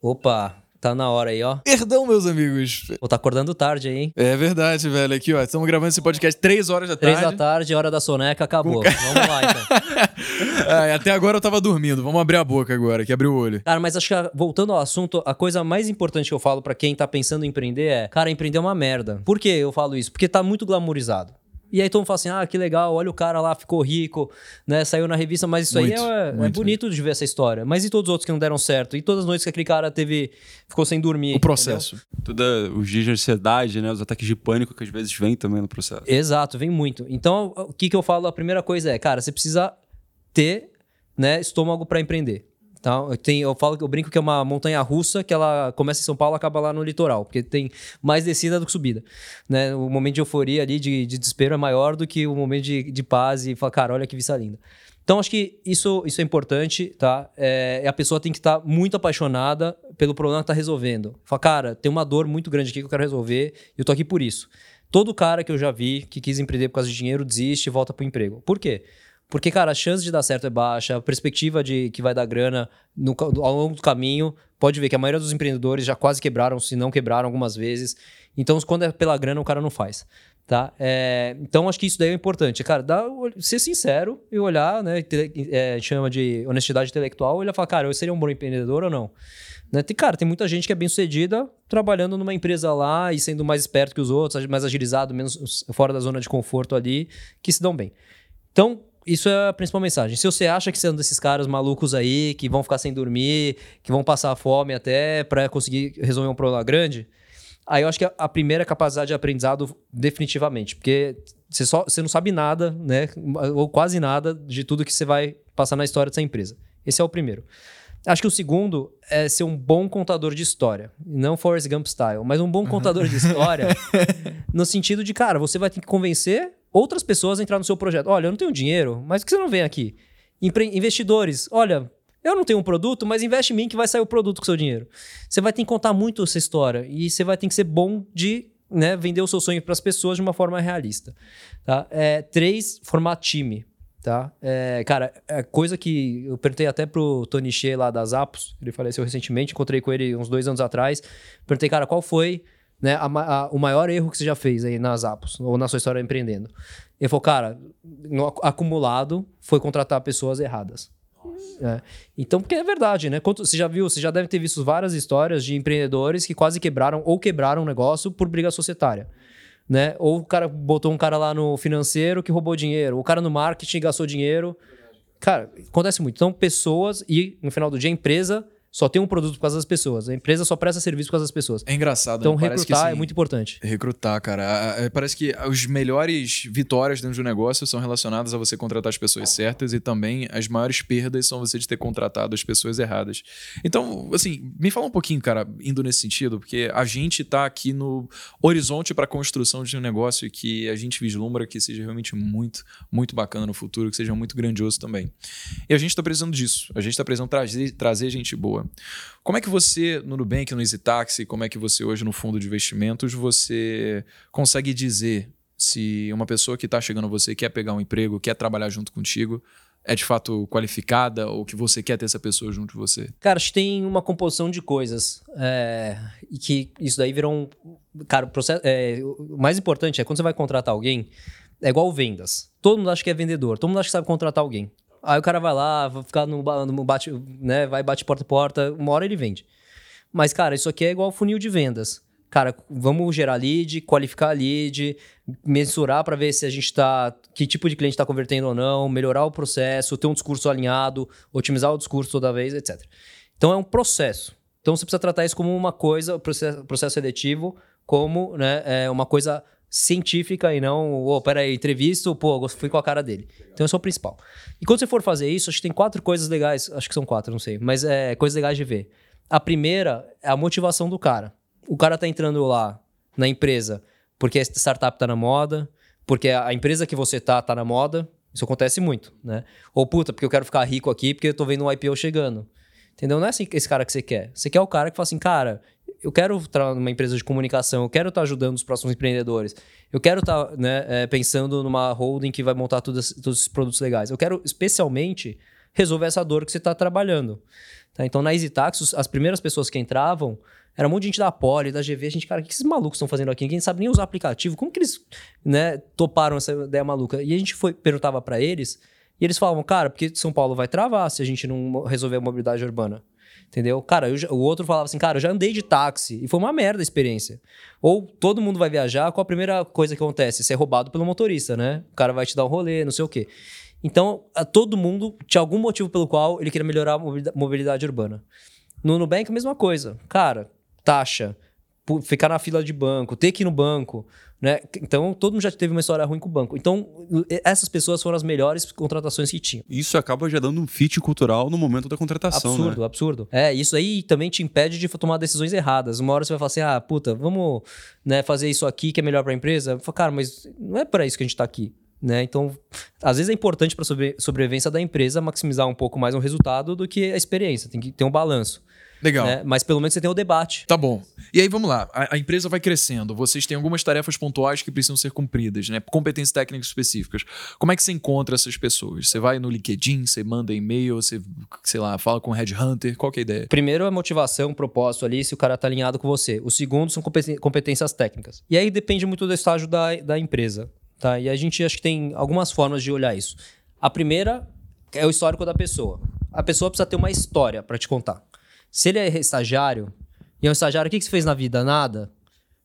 opa, tá na hora aí, ó. Perdão, meus amigos. Pô, tá acordando tarde aí, hein? É verdade, velho. Aqui, ó, estamos gravando esse podcast 3 horas da Três tarde. da tarde, hora da soneca, acabou. Vamos lá, então. Ai, até agora eu tava dormindo. Vamos abrir a boca agora, que abriu o olho. Cara, mas acho que voltando ao assunto, a coisa mais importante que eu falo pra quem tá pensando em empreender é: cara, empreender é uma merda. Por que eu falo isso? Porque tá muito glamourizado. E aí todo mundo fala assim: ah, que legal, olha o cara lá, ficou rico, né? Saiu na revista, mas isso Muito, aí é, é muito. bonito de ver essa história. Mas e todos os outros que não deram certo? E todas as noites que aquele cara teve. ficou sem dormir. O processo. Toda os dias de ansiedade, né? Os ataques de pânico que às vezes vêm também no processo. Exato, vem muito. Então, o que, que eu falo? A primeira coisa é, cara, você precisa ter né, estômago para empreender. Então, eu, tenho, eu falo que eu brinco que é uma montanha russa que ela começa em São Paulo e acaba lá no litoral, porque tem mais descida do que subida. Né? O momento de euforia ali, de, de desespero, é maior do que o momento de, de paz e falar, cara, olha que vista linda. Então, acho que isso, isso é importante, tá? É, a pessoa tem que estar muito apaixonada pelo problema que tá resolvendo. Fala, cara, tem uma dor muito grande aqui que eu quero resolver e eu tô aqui por isso. Todo cara que eu já vi que quis empreender por causa de dinheiro desiste e volta pro emprego. Por quê? Porque, cara, a chance de dar certo é baixa, a perspectiva de que vai dar grana no ao longo do caminho. Pode ver que a maioria dos empreendedores já quase quebraram, se não quebraram algumas vezes. Então, quando é pela grana, o cara não faz. Tá? É, então, acho que isso daí é importante. Cara, dá, ser sincero e olhar, né? É, chama de honestidade intelectual, olhar e falar, cara, eu seria um bom empreendedor ou não? Né? Tem, cara, tem muita gente que é bem sucedida trabalhando numa empresa lá e sendo mais esperto que os outros, mais agilizado, menos fora da zona de conforto ali, que se dão bem. Então, isso é a principal mensagem. Se você acha que você é um desses caras malucos aí, que vão ficar sem dormir, que vão passar fome até para conseguir resolver um problema grande, aí eu acho que a, primeira é a capacidade de aprendizado, definitivamente. Porque você, só, você não sabe nada, né? Ou quase nada de tudo que você vai passar na história dessa empresa. Esse é o primeiro. Acho que o segundo é ser um bom contador de história. Não Forrest Gump style, mas um bom contador de história no sentido de, cara, você vai ter que convencer outras pessoas a entrar no seu projeto. Olha, eu não tenho dinheiro, mas por que você não vem aqui? Empre- investidores, olha, eu não tenho um produto, mas investe em mim que vai sair o produto com o seu dinheiro. Você vai ter que contar muito essa história e você vai ter que ser bom de né, vender o seu sonho para as pessoas de uma forma realista. Tá? É, três, formar time. Tá? É, cara, é coisa que eu perguntei até pro Tony Shea lá das Apos, ele faleceu recentemente, encontrei com ele uns dois anos atrás. Perguntei, cara, qual foi né, a a- o maior erro que você já fez aí nas Apos, ou na sua história empreendendo? Ele falou, cara, no ac- acumulado foi contratar pessoas erradas. É. Então, porque é verdade, né? Quanto- você já viu, você já deve ter visto várias histórias de empreendedores que quase quebraram ou quebraram um negócio por briga societária. Né? Ou o cara botou um cara lá no financeiro que roubou dinheiro, o cara no marketing gastou dinheiro. Cara, acontece muito. Então, pessoas e, no final do dia, a empresa só tem um produto por causa das pessoas. A empresa só presta serviço por causa das pessoas. É engraçado, Então, né? Parece que, recrutar é assim, muito importante. Recrutar, cara. Parece que os melhores vitórias dentro do negócio são relacionadas a você contratar as pessoas certas e também as maiores perdas são você de ter contratado as pessoas erradas. Então, assim, me fala um pouquinho, cara, indo nesse sentido, porque a gente tá aqui no horizonte para a construção de um negócio que a gente vislumbra que seja realmente muito, muito bacana no futuro, que seja muito grandioso também. E a gente tá precisando disso. A gente tá precisando trazer, trazer gente boa. Como é que você, no Nubank, no Easy Taxi, como é que você hoje no fundo de investimentos, você consegue dizer se uma pessoa que está chegando a você quer pegar um emprego, quer trabalhar junto contigo, é de fato qualificada ou que você quer ter essa pessoa junto de você? Cara, acho que tem uma composição de coisas. é, e que isso daí virou um. Cara, o, processo, é, o mais importante é quando você vai contratar alguém, é igual vendas. Todo mundo acha que é vendedor, todo mundo acha que sabe contratar alguém. Aí o cara vai lá, vai ficar no, no bate, né? Vai bate porta a porta, uma hora ele vende. Mas, cara, isso aqui é igual funil de vendas. Cara, vamos gerar lead, qualificar lead, mensurar para ver se a gente tá. que tipo de cliente está convertendo ou não, melhorar o processo, ter um discurso alinhado, otimizar o discurso toda vez, etc. Então é um processo. Então você precisa tratar isso como uma coisa, processo, processo seletivo, como né, é uma coisa científica e não, oh, peraí, entrevisto, pô, fui com a cara dele. Então esse é o principal. E quando você for fazer isso, acho que tem quatro coisas legais, acho que são quatro, não sei, mas é coisas legais de ver. A primeira é a motivação do cara. O cara tá entrando lá na empresa porque a startup tá na moda, porque a empresa que você tá tá na moda. Isso acontece muito, né? Ou puta, porque eu quero ficar rico aqui porque eu tô vendo um IPO chegando. Entendeu? Não é assim esse cara que você quer. Você quer o cara que fala assim, cara, eu quero estar numa empresa de comunicação, eu quero estar ajudando os próximos empreendedores, eu quero estar né, é, pensando numa holding que vai montar todos, esses produtos legais. Eu quero especialmente resolver essa dor que você está trabalhando. Tá? Então, na EasyTax, as primeiras pessoas que entravam era um monte de gente da Poli, da GV. A gente, cara, o que esses malucos estão fazendo aqui? Ninguém sabe nem usar aplicativo. Como que eles né, toparam essa ideia maluca? E a gente foi, perguntava para eles, e eles falavam, cara, porque São Paulo vai travar se a gente não resolver a mobilidade urbana. Entendeu? Cara, já, o outro falava assim, cara, eu já andei de táxi e foi uma merda a experiência. Ou todo mundo vai viajar, qual a primeira coisa que acontece? Ser roubado pelo motorista, né? O cara vai te dar um rolê, não sei o quê. Então, todo mundo tinha algum motivo pelo qual ele queria melhorar a mobilidade urbana. No Nubank, a mesma coisa. Cara, taxa, ficar na fila de banco, ter que ir no banco, né? Então, todo mundo já teve uma história ruim com o banco. Então, essas pessoas foram as melhores contratações que tinham. Isso acaba já dando um fit cultural no momento da contratação, Absurdo, né? absurdo. É, isso aí também te impede de tomar decisões erradas. Uma hora você vai falar assim, ah, puta, vamos né, fazer isso aqui que é melhor para a empresa. Falo, cara, mas não é para isso que a gente está aqui. Né? Então, às vezes é importante para a sobre sobrevivência da empresa maximizar um pouco mais o resultado do que a experiência. Tem que ter um balanço. Legal. Né? Mas pelo menos você tem o debate. Tá bom. E aí vamos lá. A, a, empresa vai crescendo. Vocês têm algumas tarefas pontuais que precisam ser cumpridas, né? Competências técnicas específicas. Como é que você encontra essas pessoas? Você vai no LinkedIn, você manda e-mail, você, sei lá, fala com o Headhunter? Qual que é a ideia? Primeiro, a motivação, propósito ali, se o cara tá alinhado com você. O segundo são competências técnicas. E aí depende muito do estágio da, da empresa. Tá? E a gente acho que tem algumas formas de olhar isso. A primeira é o histórico da pessoa. A pessoa precisa ter uma história para te contar. Se ele é estagiário, e é um estagiário, o que, que você fez na vida? Nada.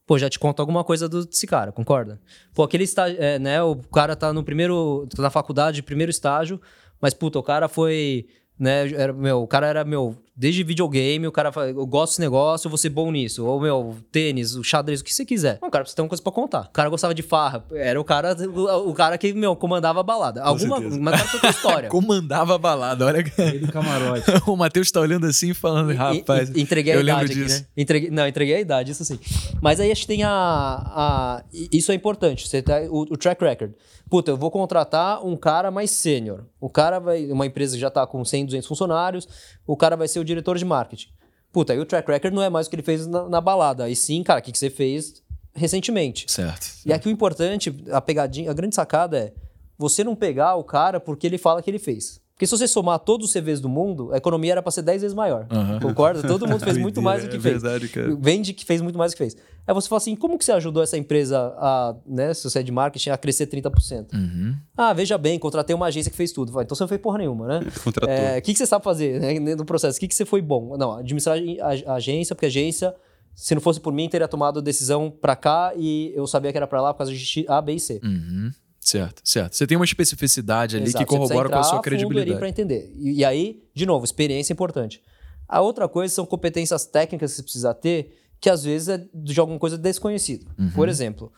Pô, já te conta alguma coisa desse cara, concorda? Pô, aquele estágio, é, né? O cara tá no primeiro. tá na faculdade, primeiro estágio, mas, puta, o cara foi. Né, era, meu, o cara era, meu, Desde videogame, o cara fala, eu gosto desse negócio, eu vou ser bom nisso. Ou, meu, tênis, o xadrez, o que você quiser. Não, cara, você tem uma coisa pra contar. O cara gostava de farra. Era o cara, o, o cara que, meu, comandava a balada. Alguma, mas cara tem história. comandava a balada, olha. Ele camarote. o Matheus tá olhando assim falando, rapaz. E, entreguei a idade aqui, né? Entreguei, não, entreguei a idade, isso sim. Mas aí acho que tem a. a isso é importante, você tá, o, o track record. Puta, eu vou contratar um cara mais sênior. O cara vai. Uma empresa que já tá com 100, 200 funcionários, o cara vai ser o diretor de marketing. Puta, aí o track record não é mais o que ele fez na, na balada. Aí sim, cara, o que, que você fez recentemente. Certo. E aqui o importante, a pegadinha, a grande sacada é você não pegar o cara porque ele fala que ele fez. Porque se você somar todos os CVs do mundo, a economia era para ser 10 vezes maior. Uhum. Concorda? Todo mundo fez muito mais do que é fez. Verdade, cara. Vende que fez muito mais do que fez. Aí você fala assim: como que você ajudou essa empresa a, né, se você é de marketing, a crescer 30%? Uhum. Ah, veja bem, contratei uma agência que fez tudo. Então você não fez porra nenhuma, né? Contratou. É, o que, que você sabe fazer né, no processo? O que, que você foi bom? Não, administrar a agência, porque a agência se não fosse por mim, teria tomado a decisão para cá e eu sabia que era para lá por causa de A, B e C. Uhum. Certo, certo. Você tem uma especificidade ali Exato. que corrobora com a sua credibilidade. para entender. E, e, aí, de novo, experiência é importante. A outra coisa são competências técnicas que você precisa ter, que às vezes é de alguma coisa desconhecida. Uhum. Por exemplo,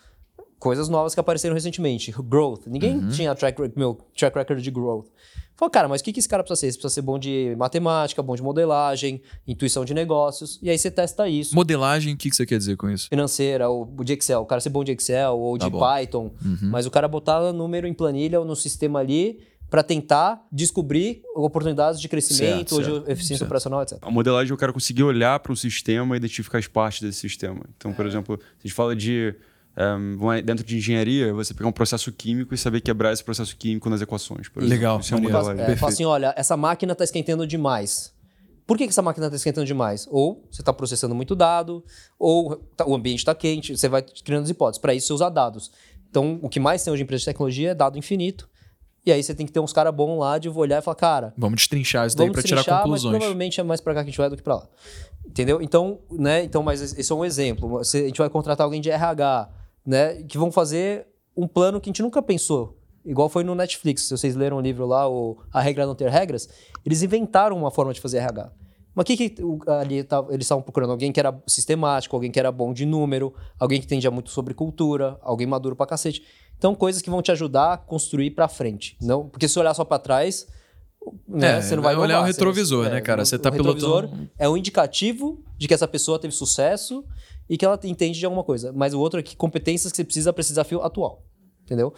coisas novas que apareceram recentemente. Growth. Ninguém uhum. tinha track, meu, track record de growth. Falei, cara, mas o que, que esse cara precisa ser? Ele precisa ser bom de matemática, bom de modelagem, intuição de negócios. E aí você testa isso. Modelagem, o que, que você quer dizer com isso? Financeira, ou de Excel. O cara ser bom de Excel ou tá de bom. Python. Uhum. Mas o cara botar número em planilha ou no sistema ali para tentar descobrir oportunidades de crescimento certo, ou certo, de eficiência certo. operacional, etc. A modelagem, o cara conseguir olhar para um sistema e identificar as partes desse sistema. Então, por é. exemplo, a gente fala de um, dentro de engenharia, você pegar um processo químico e saber quebrar esse processo químico nas equações. Legal. Isso é, é, fala assim, olha, essa máquina está esquentando demais. Por que, que essa máquina está esquentando demais? Ou você está processando muito dado, ou tá, o ambiente está quente, você vai criando as hipóteses. Para isso, você usa dados. Então, o que mais tem hoje em empresas de tecnologia é dado infinito. E aí você tem que ter uns caras bons lá de olhar e falar, cara. Vamos destrinchar isso daí para tirar conclusões. Mas provavelmente é mais para cá que a gente vai do que para lá. Entendeu? Então, né? Então, mas esse é um exemplo. a gente vai contratar alguém de RH né, que vão fazer um plano que a gente nunca pensou. Igual foi no Netflix, se vocês leram o livro lá, o A Regra Não Ter Regras, eles inventaram uma forma de fazer RH. Mas o que, que ali tá- eles estavam procurando? Alguém que era sistemático, alguém que era bom de número, alguém que entendia muito sobre cultura, alguém maduro pra cacete. Então, coisas que vão te ajudar a construir pra frente. Não, porque se olhar só pra trás, né, É, você não vai vai olhar inovar, o você- retrovisor, é, né, cara? o- Você tá o retrovisor pilotando- É um indicativo de que essa pessoa teve sucesso e que ela entende de alguma coisa. Mas o outro é que competências que você precisa para esse desafio atual. Entendeu?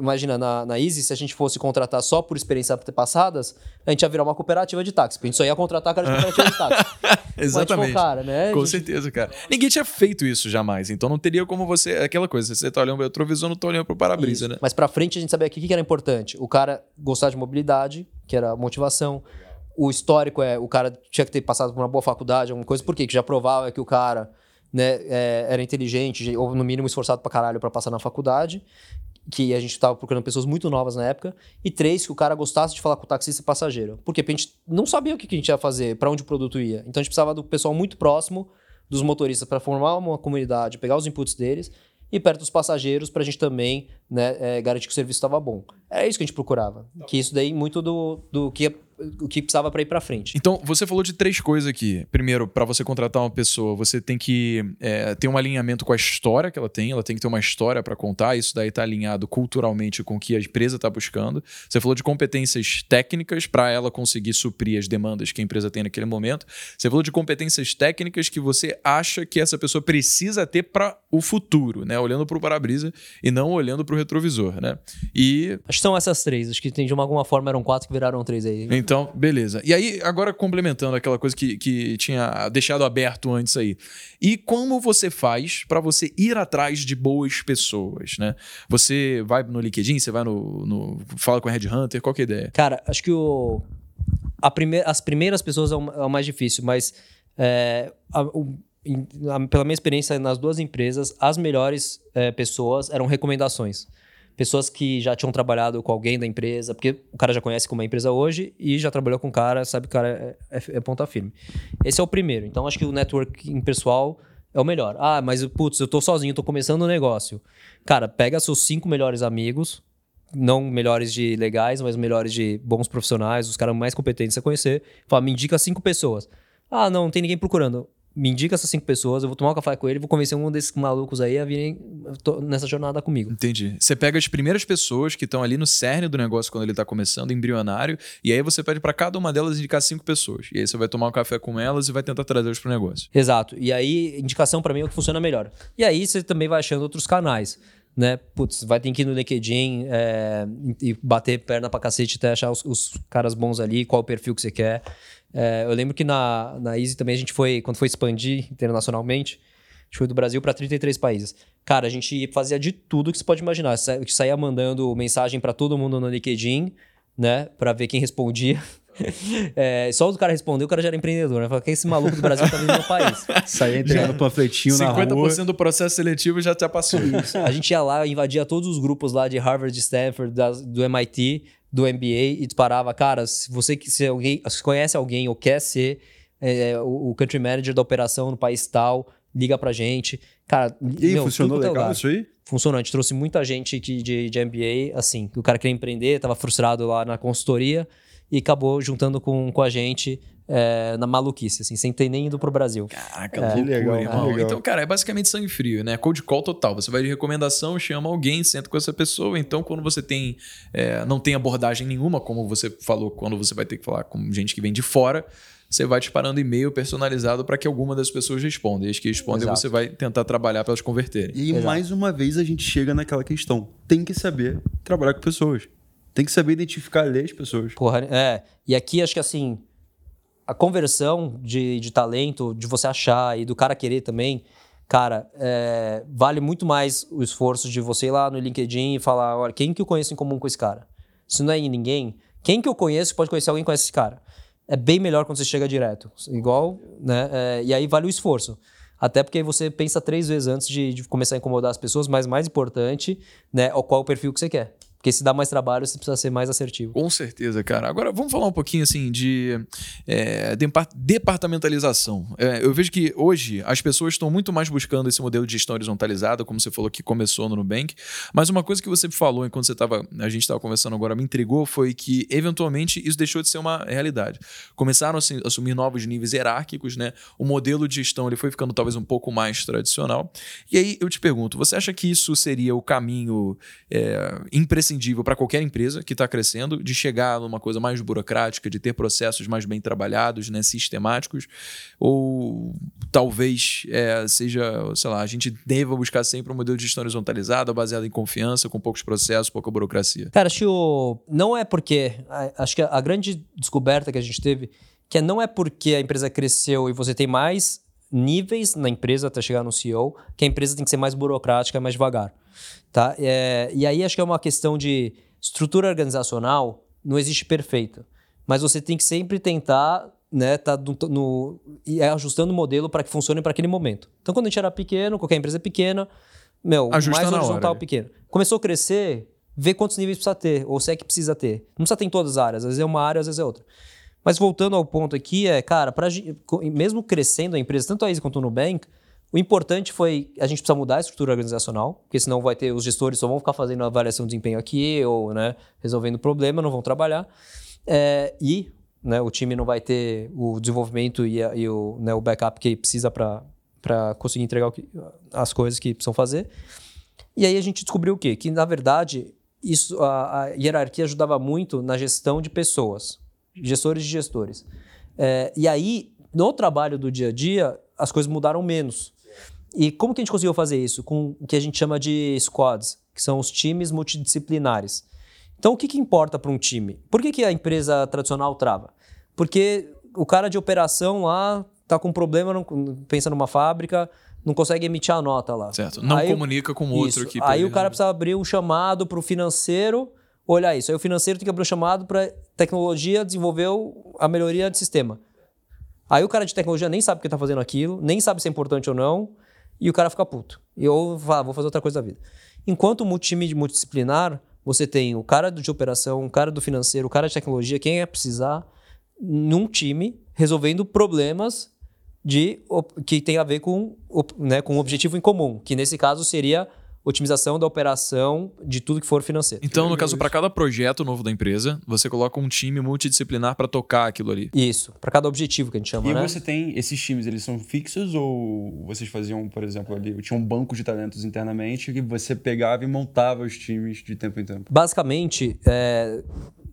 Imagina, na, na Easy, se a gente fosse contratar só por experiências passadas, a gente ia virar uma cooperativa de táxi. A gente só ia contratar cara de cooperativa de táxi. Exatamente. Mas, tipo, cara, né? Com gente- certeza, cara. Ninguém tinha feito isso jamais, então não teria como você. é Aquela coisa, você tá olhando pro retrovisor, não tá olhando pro para-brisa, né? Mas pra frente a gente sabia que o que era importante. O cara gostar de mobilidade, que era motivação. O histórico é o cara tinha que ter passado por uma boa faculdade, alguma coisa. Por quê? Que já provava que o cara né, é, era inteligente, ou no mínimo esforçado pra caralho pra passar na faculdade. Que a gente tava procurando pessoas muito novas na época. E três, que o cara gostasse de falar com o taxista e passageiro. Porque a gente não sabia o que que a gente ia fazer, pra onde o produto ia. Então a gente precisava do pessoal muito próximo dos motoristas para formar uma comunidade, pegar os inputs deles e perto dos passageiros para a gente também né, é, garantir que o serviço estava bom. Era isso que a gente procurava. Que isso daí muito do, do que, o que precisava para ir para frente. Então, você falou de três coisas aqui. Primeiro, para você contratar uma pessoa, você tem que é, ter um alinhamento com a história que ela tem. Ela tem que ter uma história para contar. Isso daí tá alinhado culturalmente com o que a empresa está buscando. Você falou de competências técnicas para ela conseguir suprir as demandas que a empresa tem naquele momento. Você falou de competências técnicas que você acha que essa pessoa precisa ter para o futuro, né? Olhando para o para-brisa e não olhando para o retrovisor, né? E Acho que são essas três. Acho que tem, de alguma forma eram quatro que viraram três aí. então, beleza. E aí, agora complementando aquela coisa que, que tinha deixado aberto antes aí. E como você faz para você ir atrás de boas pessoas, né? Você vai no LinkedIn, você vai no. no fala com a Red Hunter, qual que é a ideia? Cara, acho que o, prime, as primeiras pessoas é o, é o mais difícil, mas é, a- o- pela minha experiência nas duas empresas, as melhores é, pessoas eram recomendações. Pessoas que já tinham trabalhado com alguém da empresa, porque o cara já conhece como é a empresa hoje e já trabalhou com o cara, sabe que o cara é, é- é ponta firme. Esse é o primeiro. Então, acho que o networking pessoal é o melhor. Ah, mas, putz, eu tô sozinho, tô começando o negócio. Cara, pega seus cinco melhores amigos, não melhores de legais, mas melhores de bons profissionais, os caras mais competentes a conhecer. Fala, me indica cinco pessoas. Ah, não, não tem ninguém procurando. Me indica essas cinco pessoas, eu vou tomar um café com ele, vou convencer um desses malucos aí a virem nessa jornada comigo. Entendi. Você pega as primeiras pessoas que estão ali no cerne do negócio quando ele está começando, embrionário, e aí você pede para cada uma delas indicar cinco pessoas. E aí você vai tomar um café com elas e vai tentar trazê-las pro negócio. Exato. E aí, indicação pra mim é o que funciona melhor. E aí você também vai achando outros canais. Né? Putz, vai ter que ir no LinkedIn é, e bater perna pra cacete até achar os, os caras bons ali, qual o perfil que você quer. É, eu lembro que na, na Easy também a gente foi, quando foi expandir internacionalmente, a gente foi do Brasil para 33 países. Cara, a gente fazia de tudo que você pode imaginar. A gente saía mandando mensagem para todo mundo no LinkedIn, né? Pra ver quem respondia. É, só o cara respondeu, o cara já era empreendedor, né? Falei, que esse maluco do Brasil tá vindo no meu país. Saía entregando panfletinho na rua. 50% do processo seletivo já te passou. A gente ia lá, invadia todos os grupos lá de Harvard, de Stanford, das- do MIT, do MBA e disparava, cara, se você que- se alguém se conhece alguém ou quer ser é, o, o country manager da operação no país tal, liga pra gente. Cara, E meu, funcionou é legal lugar. isso aí? Funcionou. A gente trouxe muita gente que, de, de MBA, assim, que o cara queria empreender, tava frustrado lá na consultoria e acabou juntando com, com a gente é, na maluquice, assim, sem ter nem ido pro Brasil. Caraca, que loucura, legal, que legal. Então, cara, é basicamente sangue frio, né? Cold call total. Você vai de recomendação, chama alguém, senta com essa pessoa. Então, quando você tem é, não tem abordagem nenhuma, como você falou, quando você vai ter que falar com gente que vem de fora, você vai disparando e-mail personalizado para que alguma das pessoas responda. E as que respondem, Exato. você vai tentar trabalhar para elas converterem. E Exato. mais uma vez, a gente chega naquela questão. Tem que saber trabalhar com pessoas. Tem que saber identificar ler as pessoas. Porra, é. E aqui acho que assim, a conversão de, de talento, de você achar e do cara querer também, cara, é, vale muito mais o esforço de você ir lá no LinkedIn e falar: olha, quem que eu conheço em comum com esse cara? Se não é ninguém, quem que eu conheço pode conhecer alguém que conhece esse cara? É bem melhor quando você chega direto. Igual, né? É, e aí vale o esforço. Até porque você pensa três vezes antes de, de começar a incomodar as pessoas, mas mais importante, né, qual o perfil que você quer. Porque se dá mais trabalho, você precisa ser mais assertivo. Com certeza, cara. Agora vamos falar um pouquinho assim de é, departamentalização. É, eu vejo que hoje as pessoas estão muito mais buscando esse modelo de gestão horizontalizada, como você falou que começou no Nubank. Mas uma coisa que você falou enquanto você tava, a gente estava conversando agora, me intrigou foi que eventualmente isso deixou de ser uma realidade. Começaram a assumir novos níveis hierárquicos, né? O modelo de gestão ele foi ficando talvez um pouco mais tradicional. E aí eu te pergunto, você acha que isso seria o caminho é, imprescindível? Imprescindível para qualquer empresa que está crescendo, de chegar numa coisa mais burocrática, de ter processos mais bem trabalhados, né, sistemáticos, ou talvez é, seja, sei lá, a gente deva buscar sempre um modelo de gestão horizontalizado, baseado em confiança, com poucos processos, pouca burocracia. Cara, acho que o... não é porque. Acho que a grande descoberta que a gente teve que não é porque a empresa cresceu e você tem mais níveis na empresa até chegar no CEO, que a empresa tem que ser mais burocrática, mais devagar. Tá? É, e aí acho que é uma questão de estrutura organizacional, não existe perfeita. Mas você tem que sempre tentar né, tá no, no, e é ajustando o modelo para que funcione para aquele momento. Então, quando a gente era pequeno, qualquer empresa é pequena, meu, Ajusta mais horizontal hora, pequeno. Começou a crescer, vê quantos níveis precisa ter, ou se é que precisa ter. Não precisa ter em todas as áreas, às vezes é uma área, às vezes é outra. Mas voltando ao ponto aqui, é, cara, pra, mesmo crescendo a empresa, tanto a Easy quanto o Nubank, o importante foi a gente precisa mudar a estrutura organizacional, porque senão vai ter os gestores só vão ficar fazendo avaliação de desempenho aqui ou né, resolvendo problema, não vão trabalhar. É, e né, o time não vai ter o desenvolvimento e, a, e o, né, o backup que precisa para conseguir entregar que, as coisas que precisam fazer. E aí a gente descobriu o quê? Que, na verdade, isso, a, a hierarquia ajudava muito na gestão de pessoas, gestores de gestores. É, e aí, no trabalho do dia a dia, as coisas mudaram menos. E como que a gente conseguiu fazer isso? Com o que a gente chama de squads, que são os times multidisciplinares. Então, o que, que importa para um time? Por que, que a empresa tradicional trava? Porque o cara de operação lá está com um problema, não, pensa numa fábrica, não consegue emitir a nota lá. Certo. Não aí, comunica com outro aqui. Aí o cara precisa abrir um chamado para o financeiro olhar isso. Aí o financeiro tem que abrir um chamado para tecnologia desenvolver a melhoria de sistema. Aí o cara de tecnologia nem sabe o que está fazendo aquilo, nem sabe se é importante ou não e o cara fica puto. E eu ah, vou fazer outra coisa da vida. Enquanto o time multidisciplinar, você tem o cara de operação, o cara do financeiro, o cara de tecnologia, quem é precisar, num time, resolvendo problemas de, que tem a ver com, né, com um objetivo em comum, que nesse caso seria otimização da operação de tudo que for financeiro. Então, no caso, para cada projeto novo da empresa, você coloca um time multidisciplinar para tocar aquilo ali. Isso, para cada objetivo que a gente chama, e né? E você tem esses times, eles são fixos ou vocês faziam, por exemplo, ali, tinha um banco de talentos internamente que você pegava e montava os times de tempo em tempo? Basicamente, é,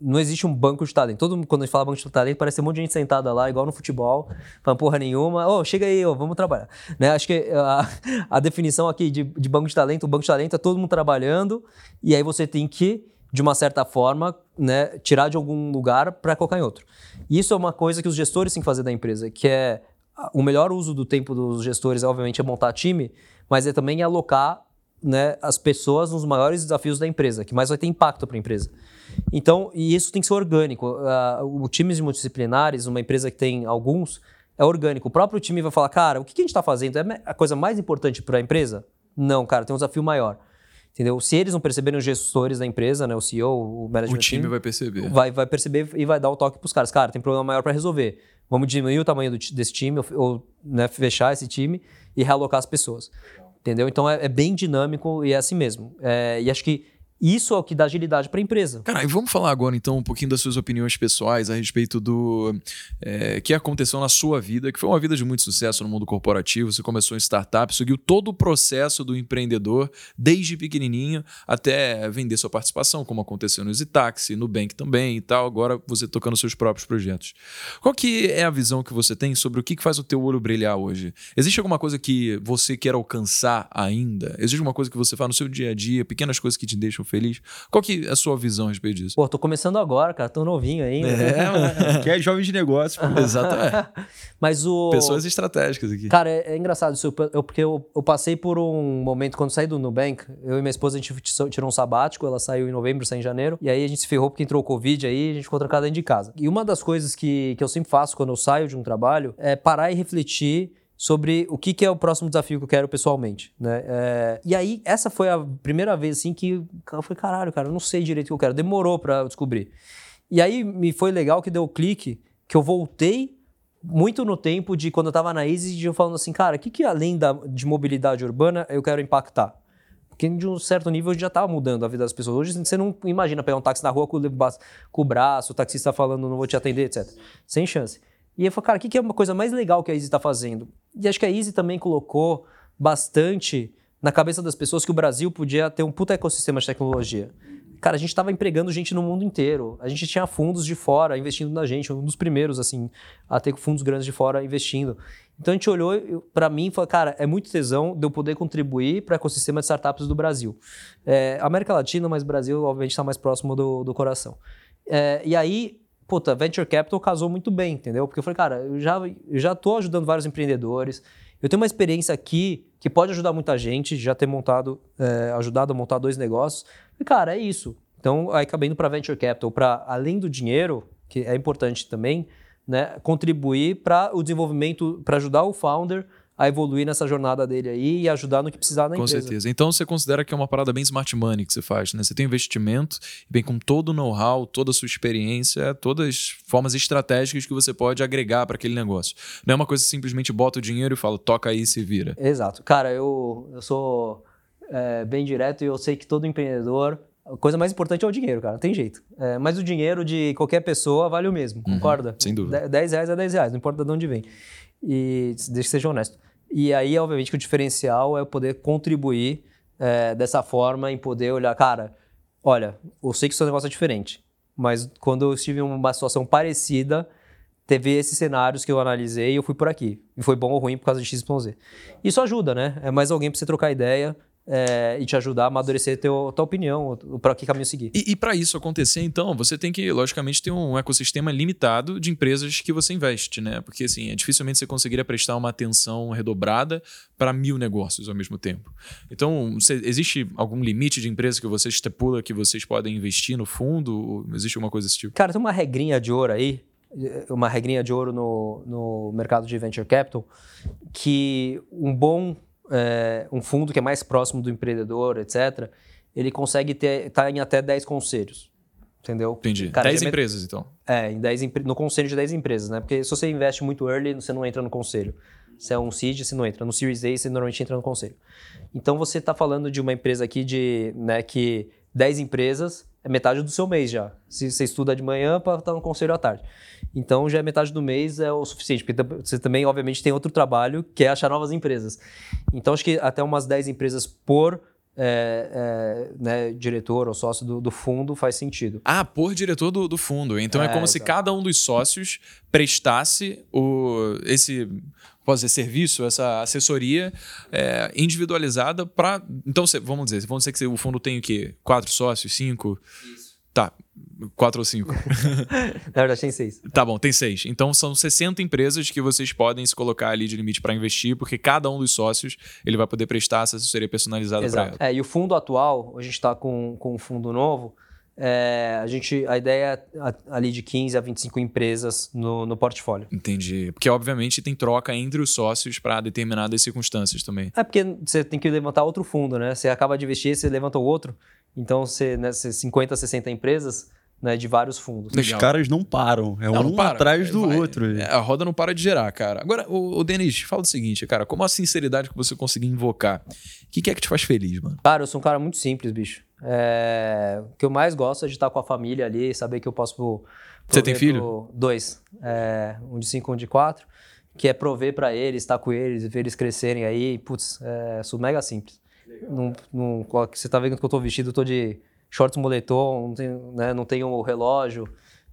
não existe um banco de talento. Todo quando a gente fala banco de talento, parece um monte de gente sentada lá, igual no futebol, falando porra nenhuma. Ô, oh, chega aí, oh, vamos trabalhar. Né? Acho que a, a definição aqui de, de, banco de talento, o banco de talento é todo mundo trabalhando, e aí você tem que, de uma certa forma, né, tirar de algum lugar para colocar em outro. E isso é uma coisa que os gestores têm que fazer da empresa, que é o melhor uso do tempo dos gestores, obviamente, é montar time, mas é também alocar né, as pessoas nos maiores desafios da empresa, que mais vai ter impacto para a empresa. Então, e isso tem que ser orgânico. Uh, o times multidisciplinares, uma empresa que tem alguns, é orgânico. O próprio time vai falar, cara, o que, a gente está fazendo? É a coisa mais importante para a empresa? Não, cara, tem um desafio maior. Entendeu? Se eles não perceberem os gestores da empresa, né, o CEO, o management O time vai perceber. Vai, vai perceber e vai dar o toque para os caras. Cara, tem problema maior para resolver. Vamos diminuir o tamanho do, desse time ou, ou né, fechar esse time e realocar as pessoas. Entendeu? Então é, é bem dinâmico e é assim mesmo. É, e acho que isso é o que dá agilidade para a empresa. Cara, e vamos falar agora então um pouquinho das suas opiniões pessoais a respeito do é, que aconteceu na sua vida, que foi uma vida de muito sucesso no mundo corporativo. Você começou em startup, seguiu todo o processo do empreendedor, desde pequenininho até vender sua participação, como aconteceu no Zitaxi, no Bank também e tal. Agora você tocando seus próprios projetos. Qual que é a visão que você tem sobre o que faz o teu olho brilhar hoje? Existe alguma coisa que você quer alcançar ainda? Existe alguma coisa que você faz no seu dia a dia, pequenas coisas que te deixam feliz. Qual que é a sua visão a respeito disso? Pô, tô começando agora, cara, tô novinho ainda. É, mano. que é jovem de negócio. Exatamente. Mas o... Pessoas estratégicas aqui. Cara, é, é engraçado isso, eu, porque eu, eu, passei por um momento, quando saí do Nubank, eu e minha esposa, a gente tirou um sabático, ela saiu em novembro, saiu em janeiro, e aí a gente se ferrou porque entrou o Covid aí, a gente ficou trancado dentro de casa. E uma das coisas que, que eu sempre faço quando eu saio de um trabalho é parar e refletir sobre o que, que é o próximo desafio que eu quero pessoalmente, né? É, e aí, essa foi a primeira vez, assim, que eu falei, caralho, cara, eu não sei direito o que eu quero. Demorou para descobrir. E aí, me foi legal que deu o clique, que eu voltei muito no tempo de quando eu tava na Easy, de eu falando assim, cara, o que, que além da, de mobilidade urbana eu quero impactar? Porque de um certo nível já estava mudando a vida das pessoas. Hoje você não imagina pegar um táxi na rua com, com o braço, o taxista falando não vou te atender, etc. Sem chance. E eu falei, cara, o que, que é uma coisa mais legal que a Easy está fazendo? E acho que a Easy também colocou bastante na cabeça das pessoas que o Brasil podia ter um puta ecossistema de tecnologia. Cara, a gente estava empregando gente no mundo inteiro. A gente tinha fundos de fora investindo na gente, um dos primeiros, assim, a ter fundos grandes de fora investindo. Então a gente olhou para mim e falou, cara, é muito tesão de eu poder contribuir para o ecossistema de startups do Brasil. É, América Latina, mas Brasil, obviamente, está mais próximo do, do coração. É, e aí, puta, Venture Capital casou muito bem, entendeu? Porque eu falei, cara, eu já, eu já tô ajudando vários empreendedores, eu tenho uma experiência aqui que pode ajudar muita gente, já ter montado, é, ajudado a montar dois negócios. E, cara, é isso. Então, aí acabei indo para Venture Capital, para além do dinheiro, que é importante também, né, contribuir para o desenvolvimento, para ajudar o founder a evoluir nessa jornada dele aí e ajudar no que precisar na com empresa. Com certeza. Então você considera que é uma parada bem smart money que você faz, né? Você tem investimento, bem com todo o know-how, toda a sua experiência, todas as formas estratégicas que você pode agregar para aquele negócio. Não é uma coisa que simplesmente bota o dinheiro e fala, toca aí e se vira. Exato. Cara, eu, eu sou é, bem direto e eu sei que todo empreendedor a coisa mais importante é o dinheiro, cara. Não tem jeito. É, mas o dinheiro de qualquer pessoa vale o mesmo, uhum, concorda? Sem dúvida. 10 reais é 10 reais, não importa de onde vem. E desde que seja honesto. E aí, obviamente, que o diferencial é poder contribuir é, dessa forma em poder olhar, cara, olha, eu sei que o seu negócio é diferente, mas quando eu estive em uma situação parecida, teve esses cenários que eu analisei e eu fui por aqui. E foi bom ou ruim por causa de X, Y, Z. Isso ajuda, né? É mais alguém para você trocar ideia, é, e te ajudar a amadurecer teu, tua opinião, para que caminho seguir. E, e para isso acontecer, então, você tem que, logicamente, ter um ecossistema limitado de empresas que você investe, né? Porque, assim, é dificilmente você conseguiria prestar uma atenção redobrada para mil negócios ao mesmo tempo. Então, você, existe algum limite de empresas que você estipula que vocês podem investir no fundo? Existe alguma coisa desse tipo? Cara, tem uma regrinha de ouro aí, uma regrinha de ouro no, no mercado de venture capital, que um bom é, um fundo que é mais próximo do empreendedor, etc., ele consegue estar tá em até 10 conselhos. Entendeu? Entendi. Cara, 10 empresas, então. É, em 10, no conselho de 10 empresas, né? Porque se você investe muito early, você não entra no conselho. Se é um seed, você não entra. No Series A, você normalmente entra no conselho. Então, você está falando de uma empresa aqui de, né, que 10 empresas é metade do seu mês já. Se você estuda de manhã para estar no conselho à tarde. Então já é metade do mês é o suficiente, porque você também, obviamente, tem outro trabalho que é achar novas empresas. Então acho que até umas 10 empresas por é, é, né, diretor ou sócio do, do, fundo faz sentido. Ah, por diretor do, do fundo. Então é, é como exatamente. se cada um dos sócios prestasse o, esse posso dizer, serviço, essa assessoria é, individualizada para. Então, vamos dizer, vamos dizer que o fundo tem o quê? Quatro sócios, cinco? Isso. Tá, quatro ou cinco. Na verdade, tem seis. Tá bom, tem seis. Então são 60 empresas que vocês podem se colocar ali de limite para investir, porque cada um dos sócios ele vai poder prestar essa assessoria personalizada para ela. É, e o fundo atual, a gente está com, com um fundo novo, é, a gente a ideia é ali de 15 a 25 empresas no, no portfólio. Entendi. Porque, obviamente, tem troca entre os sócios para determinadas circunstâncias também. É porque você tem que levantar outro fundo, né? Você acaba de investir, você levanta o outro. Então, você, né, você 50, 60 empresas né, de vários fundos. Os caras não param. É não, um não para. atrás do Vai, outro. É, a roda não para de gerar, cara. Agora, o, o Denis, fala o seguinte, cara. Como a sinceridade que você conseguir invocar, o que, que é que te faz feliz, mano? Cara, eu sou um cara muito simples, bicho. É, o que eu mais gosto é de estar com a família ali, saber que eu posso. Você tem filho? Dois. É, um de cinco, um de quatro. Que é prover para eles, estar com eles, ver eles crescerem aí. Putz, é, sou mega simples. Não, não, você tá vendo que eu tô vestido, eu tô de shorts moletom, não tenho, né, não tenho o relógio.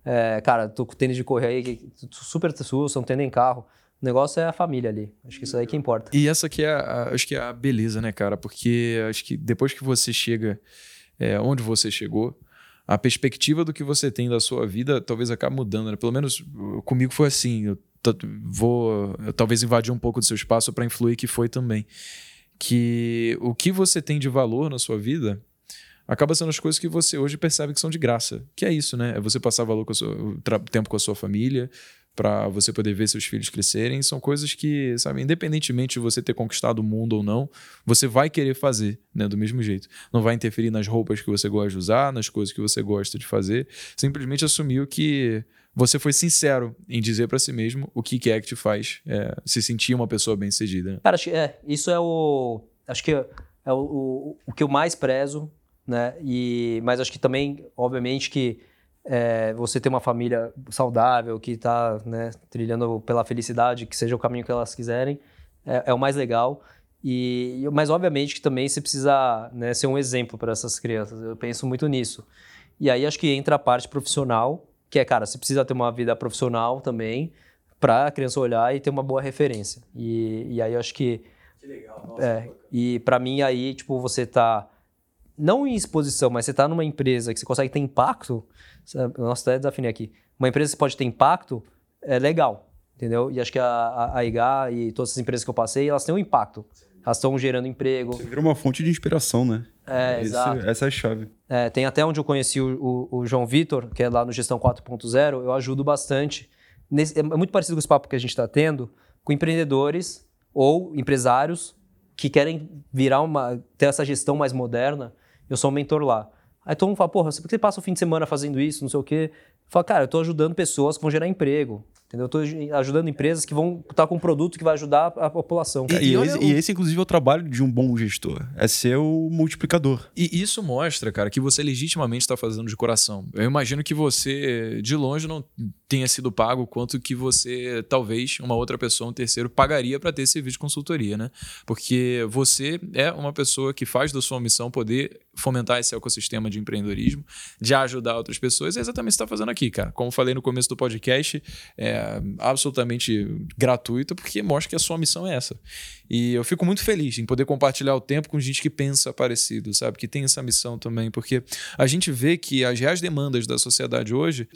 É, cara, tô com tênis de correr aí, super susto, não tenho nem carro. O negócio é a família ali. Acho que isso aí que importa. E essa aqui é a, acho que é a beleza, né, cara? Porque acho que depois que você chega é, onde você chegou, a perspectiva do que você tem da sua vida talvez acabe mudando. Né? Pelo menos comigo foi assim. Eu vou eu talvez invadir um pouco do seu espaço para influir que foi também. Que o que você tem de valor na sua vida acaba sendo as coisas que você hoje percebe que são de graça. Que é isso, né? É você passar valor com seu, tempo com a sua família, para você poder ver seus filhos crescerem, são coisas que, sabe, independentemente de você ter conquistado o mundo ou não, você vai querer fazer, né, do mesmo jeito. Não vai interferir nas roupas que você gosta de usar, nas coisas que você gosta de fazer, simplesmente assumiu que você foi sincero em dizer para si mesmo o que, é que te faz é, se sentir uma pessoa bem-sucedida. Né? Cara, acho é, isso é o. Acho que é o, o, o que eu mais prezo, né? E, mas acho que também, obviamente, que é, você ter uma família saudável, que está né, trilhando pela felicidade, que seja o caminho que elas quiserem, é, é o mais legal. E, mas, obviamente, que também você precisa né, ser um exemplo para essas crianças. Eu penso muito nisso. E aí acho que entra a parte profissional, que é, cara, você precisa ter uma vida profissional também para a criança olhar e ter uma boa referência. E, e aí eu acho que. Que legal. Nossa, é, e para mim aí, tipo, você tá não em exposição, mas você tá numa empresa que você consegue ter impacto. Nossa, até desafinei aqui. Uma empresa que pode ter impacto é legal, entendeu? E acho que a, a, a IGA e todas as empresas que eu passei, elas têm um impacto. Elas estão gerando emprego. Você vira uma fonte de inspiração, né? É, Esse, exato. Essa é a chave. É, tem até onde eu conheci o, o, o João Vitor, que é lá no Gestão 4.0, eu ajudo bastante. Nesse, é muito parecido com esse papo que a gente está tendo, com empreendedores ou empresários que querem virar uma ter essa gestão mais moderna. Eu sou um mentor lá. Aí todo mundo fala, porra, por que você passa o fim de semana fazendo isso, não sei o quê? Fala, cara, eu estou ajudando pessoas que vão gerar emprego. Entendeu? Eu estou ajudando empresas que vão estar com um produto que vai ajudar a população. E, e, esse, e, esse, inclusive, é o trabalho de um bom gestor. É ser o multiplicador. E isso mostra, cara, que você legitimamente está fazendo de coração. Eu imagino que você, de longe, não tenha sido pago quanto que você, talvez, uma outra pessoa, um terceiro, pagaria para ter esse serviço de consultoria, né? Porque você é uma pessoa que faz da sua missão poder fomentar esse ecossistema de empreendedorismo, de ajudar outras pessoas. É exatamente o que você está fazendo aqui, cara. Como falei no começo do podcast, é absolutamente gratuito, porque mostra que a sua missão é essa. E eu fico muito feliz em poder compartilhar o tempo com gente que pensa parecido, sabe? Que tem essa missão também, porque a gente vê que as reais demandas da sociedade hoje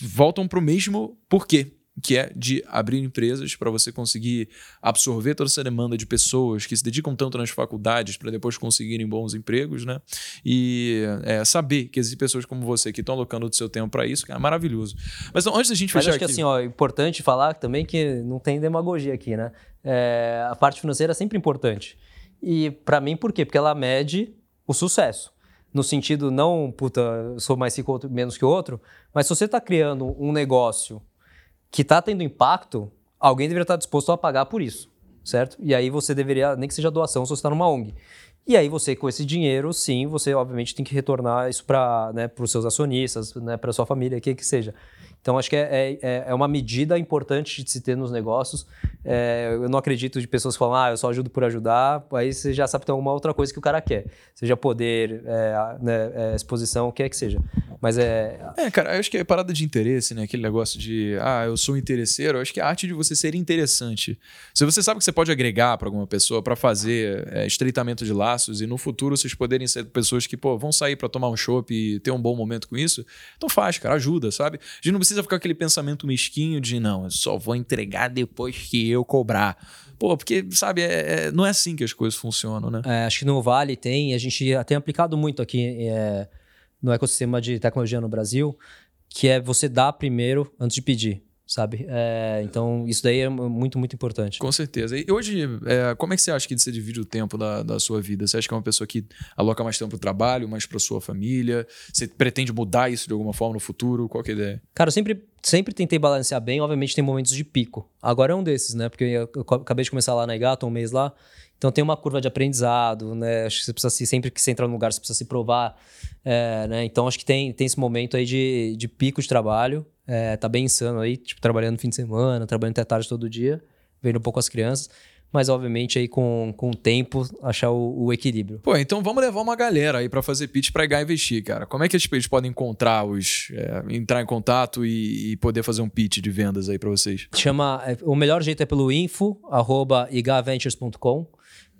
voltam para o mesmo porquê que é de abrir empresas para você conseguir absorver toda essa demanda de pessoas que se dedicam tanto nas faculdades para depois conseguirem bons empregos, né? E é, saber que existem pessoas como você que estão alocando o seu tempo para isso, é maravilhoso. Mas então, antes da gente Mas fechar acho que aqui... assim, ó, é importante falar também que não tem demagogia aqui, né? É, a parte financeira é sempre importante. E para mim, por quê? Porque ela mede o sucesso no sentido não, puta, sou mais rico menos que o outro, mas se você está criando um negócio que está tendo impacto, alguém deveria estar disposto a pagar por isso, certo? E aí você deveria, nem que seja doação, se você está numa ONG. E aí você, com esse dinheiro, sim, você obviamente tem que retornar isso para né, os seus acionistas, né, para sua família, quem que seja. Então, acho que é, é, é, uma medida importante de se ter nos negócios. É, eu não acredito de pessoas que falam, ah, eu só ajudo por ajudar. Aí você já sabe que tem alguma outra coisa que o cara quer. Seja poder, é, né, é, exposição, o que é que seja. Mas é. É, cara, eu acho que é parada de interesse, né? Aquele negócio de, ah, eu sou interesseiro. Eu acho que é a arte de você ser interessante. Se você sabe que você pode agregar para alguma pessoa para fazer é, estreitamento de laços e no futuro vocês poderem ser pessoas que, pô, vão sair para tomar um chopp e ter um bom momento com isso, então faz, cara, ajuda, sabe? A gente não precisa precisa ficar aquele pensamento mesquinho de não, eu só vou entregar depois que eu cobrar. Pô, porque, sabe, é, é, não é assim que as coisas funcionam, né? É, acho que no Vale tem, a gente tem aplicado muito aqui é, no ecossistema de tecnologia no Brasil, que é você dar primeiro antes de pedir sabe? É, então, isso daí é muito, muito importante. Com certeza. E hoje, é, como é que você acha que você divide o tempo da, da sua vida? Você acha que é uma pessoa que aloca mais tempo para o trabalho, mais para sua família? Você pretende mudar isso de alguma forma no futuro? Qual é a ideia? Cara, eu sempre, sempre tentei balancear bem. Obviamente, tem momentos de pico. Agora é um desses, né? Porque eu, eu acabei de começar lá na Igato, um mês lá. Então tem uma curva de aprendizado, né? Acho que você precisa se, sempre que você entra num lugar, você precisa se provar. É, né? Então acho que tem, tem esse momento aí de, de pico de trabalho. É, tá bem insano aí, tipo, trabalhando no fim de semana, trabalhando até tarde todo dia, vendo um pouco as crianças mas obviamente aí com, com o tempo achar o, o equilíbrio. Pô, então vamos levar uma galera aí para fazer pitch para H investir, cara. Como é que eles podem encontrar os é, entrar em contato e, e, poder fazer um pitch de vendas aí para vocês? Chama, é, o melhor jeito é pelo info@igaventures.com,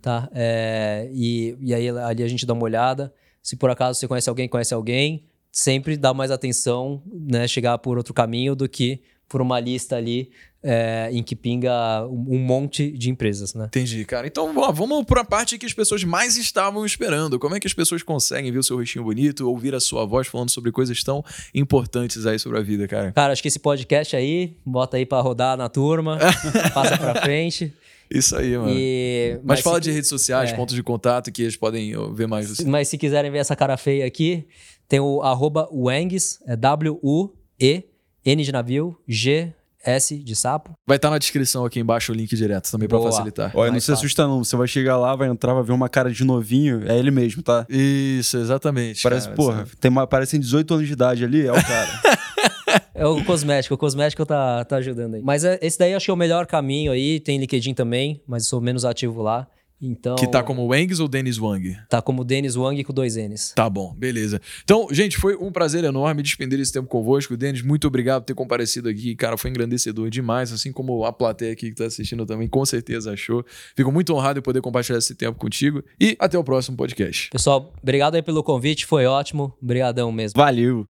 tá? É, e, e aí ali a gente dá uma olhada. Se por acaso você conhece alguém, conhece alguém, sempre dá mais atenção, né, chegar por outro caminho do que por uma lista ali é, em que pinga um monte de empresas, né? Entendi, cara. Então ó, vamos para a parte que as pessoas mais estavam esperando. Como é que as pessoas conseguem ver o seu rostinho bonito, ouvir a sua voz falando sobre coisas tão importantes aí sobre a vida, cara? Cara, acho que esse podcast aí, bota aí para rodar na turma, passa para frente. Isso aí, mano. E, mas, mas fala se, de redes sociais, é. pontos de contato que eles podem ver mais você. Mas se quiserem ver essa cara feia aqui, tem o arroba Wengs, é W-U-E, N de navio, G S de sapo. Vai estar tá na descrição aqui embaixo o link direto também para facilitar. Olha, não se assusta não, você vai chegar lá, vai entrar, vai ver uma cara de novinho, é ele mesmo, tá? Isso, exatamente. Parece, cara, porra, tem uma, parecem 18 anos de idade ali, é o cara. é o cosmético, o cosmético tá, tá ajudando aí. Mas é, esse daí acho que é o melhor caminho aí, tem LinkedIn também, mas sou menos ativo lá. Então, que tá como Wangs ou Dennis Wang? Tá como Dennis Wang com dois N's. Tá bom, beleza. Então, gente, foi um prazer enorme despender esse tempo convosco. Denis, muito obrigado por ter comparecido aqui. Cara, foi engrandecedor demais, assim como a plateia aqui que tá assistindo também com certeza achou. Fico muito honrado em poder compartilhar esse tempo contigo e até o próximo podcast. Pessoal, obrigado aí pelo convite, foi ótimo. Obrigadão mesmo. Valeu.